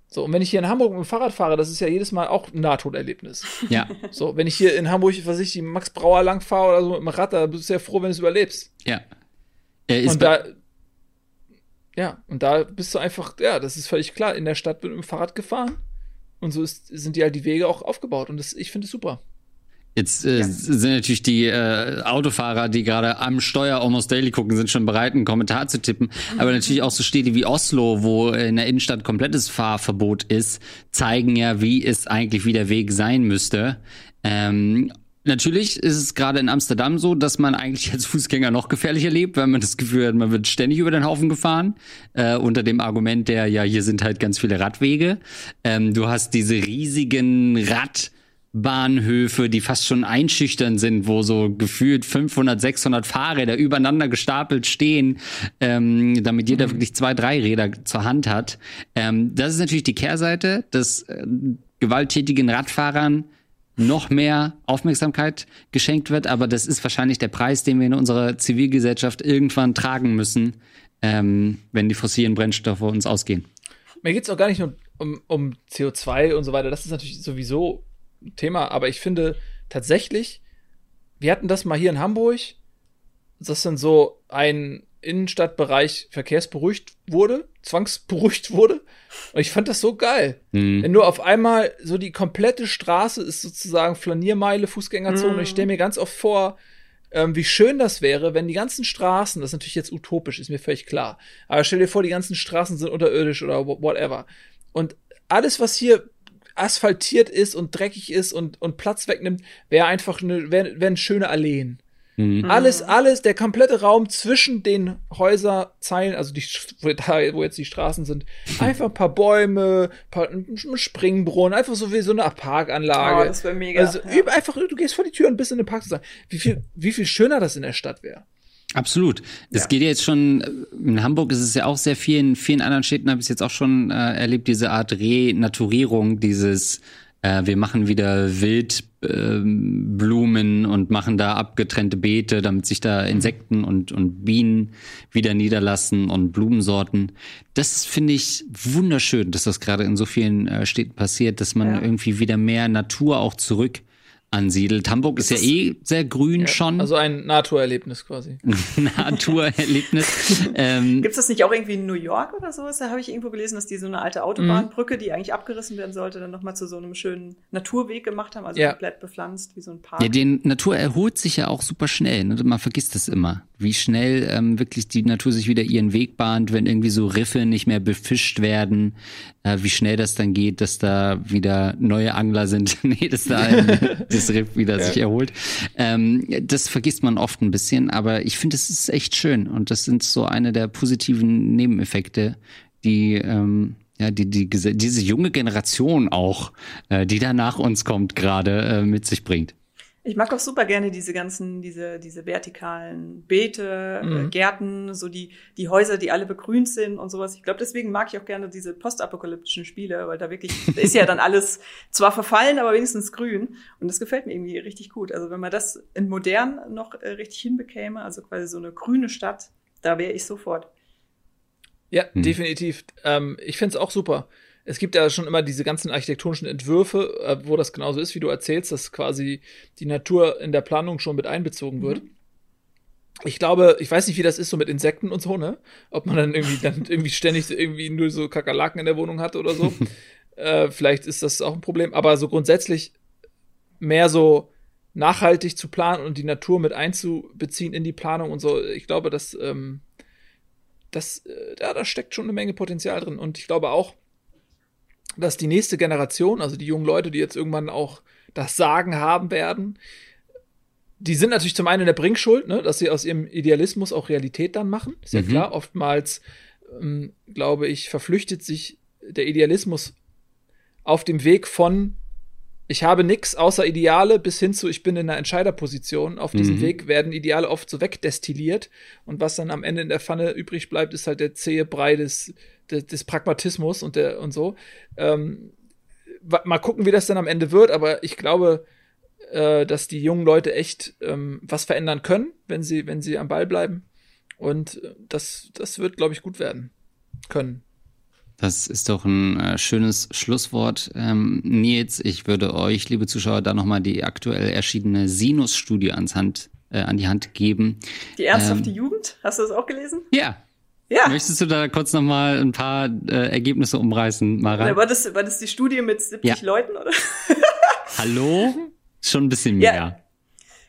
So, und wenn ich hier in Hamburg mit dem Fahrrad fahre, das ist ja jedes Mal auch ein Nahtoderlebnis. Ja. So, wenn ich hier in Hamburg, was ich, die Max Brauer lang fahre oder so mit dem Rad, da bist du ja froh, wenn du es überlebst. Ja. Er ist und da, ja, und da bist du einfach, ja, das ist völlig klar. In der Stadt wird mit dem Fahrrad gefahren. Und so ist, sind die halt die Wege auch aufgebaut. Und das, ich finde es super. Jetzt äh, sind natürlich die äh, Autofahrer, die gerade am Steuer Almost Daily gucken, sind schon bereit, einen Kommentar zu tippen. Aber natürlich auch so Städte wie Oslo, wo in der Innenstadt komplettes Fahrverbot ist, zeigen ja, wie es eigentlich wie der Weg sein müsste. Ähm, natürlich ist es gerade in Amsterdam so, dass man eigentlich als Fußgänger noch gefährlicher lebt, weil man das Gefühl hat, man wird ständig über den Haufen gefahren. Äh, unter dem Argument der, ja, hier sind halt ganz viele Radwege. Ähm, du hast diese riesigen Rad Bahnhöfe, die fast schon einschüchtern sind, wo so gefühlt 500, 600 Fahrräder übereinander gestapelt stehen, ähm, damit jeder wirklich zwei, drei Räder zur Hand hat. Ähm, das ist natürlich die Kehrseite, dass äh, gewalttätigen Radfahrern noch mehr Aufmerksamkeit geschenkt wird, aber das ist wahrscheinlich der Preis, den wir in unserer Zivilgesellschaft irgendwann tragen müssen, ähm, wenn die fossilen Brennstoffe uns ausgehen. Mir geht es auch gar nicht nur um, um CO2 und so weiter. Das ist natürlich sowieso Thema, aber ich finde tatsächlich, wir hatten das mal hier in Hamburg, dass dann so ein Innenstadtbereich verkehrsberuhigt wurde, zwangsberuhigt wurde. Und ich fand das so geil. Hm. Wenn nur auf einmal so die komplette Straße ist sozusagen Flaniermeile, Fußgängerzone. Mhm. Und ich stelle mir ganz oft vor, ähm, wie schön das wäre, wenn die ganzen Straßen, das ist natürlich jetzt utopisch, ist mir völlig klar. Aber stell dir vor, die ganzen Straßen sind unterirdisch oder wh- whatever. Und alles, was hier asphaltiert ist und dreckig ist und, und Platz wegnimmt, wäre einfach eine, wären wären schöne Alleen. Hm. Alles, alles, der komplette Raum zwischen den Häuserzeilen, also die, wo, da, wo jetzt die Straßen sind, einfach ein paar Bäume, paar, ein Springbrunnen, einfach so wie so eine Parkanlage. Oh, das wäre mega. Also ja. üb- einfach, du gehst vor die Tür und bist in den Park zu sein. Wie viel, wie viel schöner das in der Stadt wäre. Absolut. Es Ja. geht ja jetzt schon, äh, in Hamburg ist es ja auch sehr viel, in vielen anderen Städten habe ich es jetzt auch schon äh, erlebt, diese Art Renaturierung, dieses, äh, wir machen wieder Wildblumen äh, Blumen und machen da abgetrennte Beete, damit sich da Insekten und, und Bienen wieder niederlassen und Blumensorten. Das finde ich wunderschön, dass das gerade in so vielen äh, Städten passiert, dass man Ja. irgendwie wieder mehr Natur auch zurück ansiedelt. Hamburg ist ja eh sehr grün schon. Also ein Naturerlebnis quasi. Naturerlebnis. ähm, Gibt's das nicht auch irgendwie in New York oder sowas? Da habe ich irgendwo gelesen, dass die so eine alte Autobahnbrücke, die eigentlich abgerissen werden sollte, dann nochmal zu so einem schönen Naturweg gemacht haben, also Ja. komplett bepflanzt, wie so ein Park. ja, die Natur erholt sich ja auch super schnell. Ne? Man vergisst das immer, wie schnell ähm, wirklich die Natur sich wieder ihren Weg bahnt, wenn irgendwie so Riffe nicht mehr befischt werden, äh, wie schnell das dann geht, dass da wieder neue Angler sind. nee, dass da ähm, Riff wieder ja. sich erholt. Ähm, das vergisst man oft ein bisschen, aber ich finde, es ist echt schön und das sind so eine der positiven Nebeneffekte, die ähm, ja, die, die, diese junge Generation auch, äh, die da nach uns kommt, gerade äh, mit sich bringt. Ich mag auch super gerne diese ganzen, diese, diese vertikalen Beete, äh, mhm. Gärten, so die, die Häuser, die alle begrünt sind und sowas. Ich glaube, deswegen mag ich auch gerne diese postapokalyptischen Spiele, weil da wirklich ist ja dann alles zwar verfallen, aber wenigstens grün. Und das gefällt mir irgendwie richtig gut. Also wenn man das in modern noch äh, richtig hinbekäme, also quasi so eine grüne Stadt, da wäre ich sofort. Ja, hm. definitiv. Ähm, ich finde es auch super. Es gibt ja schon immer diese ganzen architektonischen Entwürfe, äh, wo das genauso ist, wie du erzählst, dass quasi die Natur in der Planung schon mit einbezogen wird. Mhm. Ich glaube, ich weiß nicht, wie das ist so mit Insekten und so, ne? Ob man dann irgendwie dann irgendwie ständig irgendwie nur so Kakerlaken in der Wohnung hat oder so. äh, vielleicht ist das auch ein Problem. Aber so grundsätzlich mehr so nachhaltig zu planen und die Natur mit einzubeziehen in die Planung und so. Ich glaube, dass ähm, das, äh, ja, da steckt schon eine Menge Potenzial drin. Und ich glaube auch, dass die nächste Generation, also die jungen Leute, die jetzt irgendwann auch das Sagen haben werden, die sind natürlich zum einen in der Bringschuld, ne, dass sie aus ihrem Idealismus auch Realität dann machen. Ist ja mhm. klar, oftmals, ähm, glaube ich, verflüchtet sich der Idealismus auf dem Weg von ich habe nichts außer Ideale bis hin zu, ich bin in einer Entscheiderposition. Auf diesem mhm. Weg werden Ideale oft so wegdestilliert. Und was dann am Ende in der Pfanne übrig bleibt, ist halt der zähe Brei des, des, des Pragmatismus und der und so. Ähm, mal gucken, wie das dann am Ende wird, aber ich glaube, äh, dass die jungen Leute echt ähm, was verändern können, wenn sie, wenn sie am Ball bleiben. Und äh, das, das wird, glaube ich, gut werden können. Das ist doch ein äh, schönes Schlusswort. Ähm, Nils, ich würde euch, liebe Zuschauer, da nochmal die aktuell erschienene Sinus-Studie ans Hand, äh, an die Hand geben. Die ernsthafte ähm, Jugend? Hast du das auch gelesen? Ja. Ja. Möchtest du da kurz nochmal ein paar äh, Ergebnisse umreißen, Mara? War das, war das die Studie mit 70 ja. Leuten, oder? Hallo? Schon ein bisschen mehr. Ja.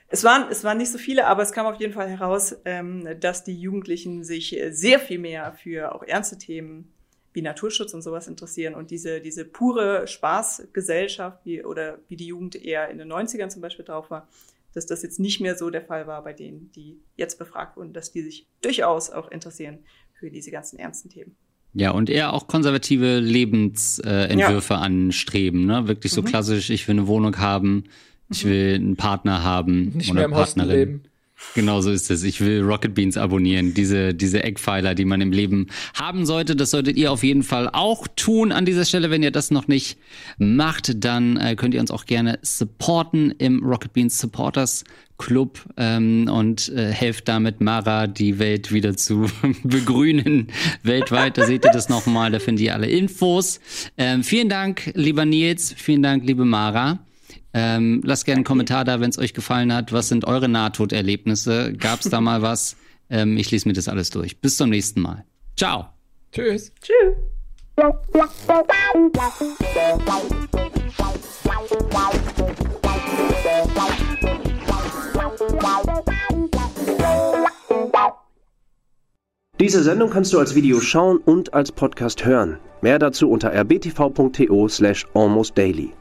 Es waren, es waren nicht so viele, aber es kam auf jeden Fall heraus, ähm, dass die Jugendlichen sich sehr viel mehr für auch ernste Themen wie Naturschutz und sowas interessieren und diese, diese pure Spaßgesellschaft, wie, oder wie die Jugend eher in den 90ern zum Beispiel drauf war, dass das jetzt nicht mehr so der Fall war bei denen, die jetzt befragt wurden, dass die sich durchaus auch interessieren für diese ganzen ernsten Themen. Ja, und eher auch konservative Lebensentwürfe äh, ja. anstreben, ne? Wirklich so mhm. klassisch, ich will eine Wohnung haben, ich mhm. will einen Partner haben nicht oder mehr im Partnerin. leben. Genau so ist es. Ich will Rocket Beans abonnieren. Diese, diese Eckpfeiler, die man im Leben haben sollte. Das solltet ihr auf jeden Fall auch tun an dieser Stelle. Wenn ihr das noch nicht macht, dann äh, könnt ihr uns auch gerne supporten im Rocket Beans Supporters Club ähm, und äh, helft damit Mara die Welt wieder zu begrünen weltweit. Da seht ihr das nochmal, da findet ihr alle Infos. Ähm, vielen Dank, lieber Nils, vielen Dank, liebe Mara. Ähm, lasst gerne einen Kommentar da, wenn es euch gefallen hat. Was sind eure Nahtoderlebnisse? Gab es da mal was? Ähm, ich lese mir das alles durch. Bis zum nächsten Mal. Ciao. Tschüss. Tschüss. Diese Sendung kannst du als Video schauen und als Podcast hören. Mehr dazu unter rbtv.to slash almostdaily.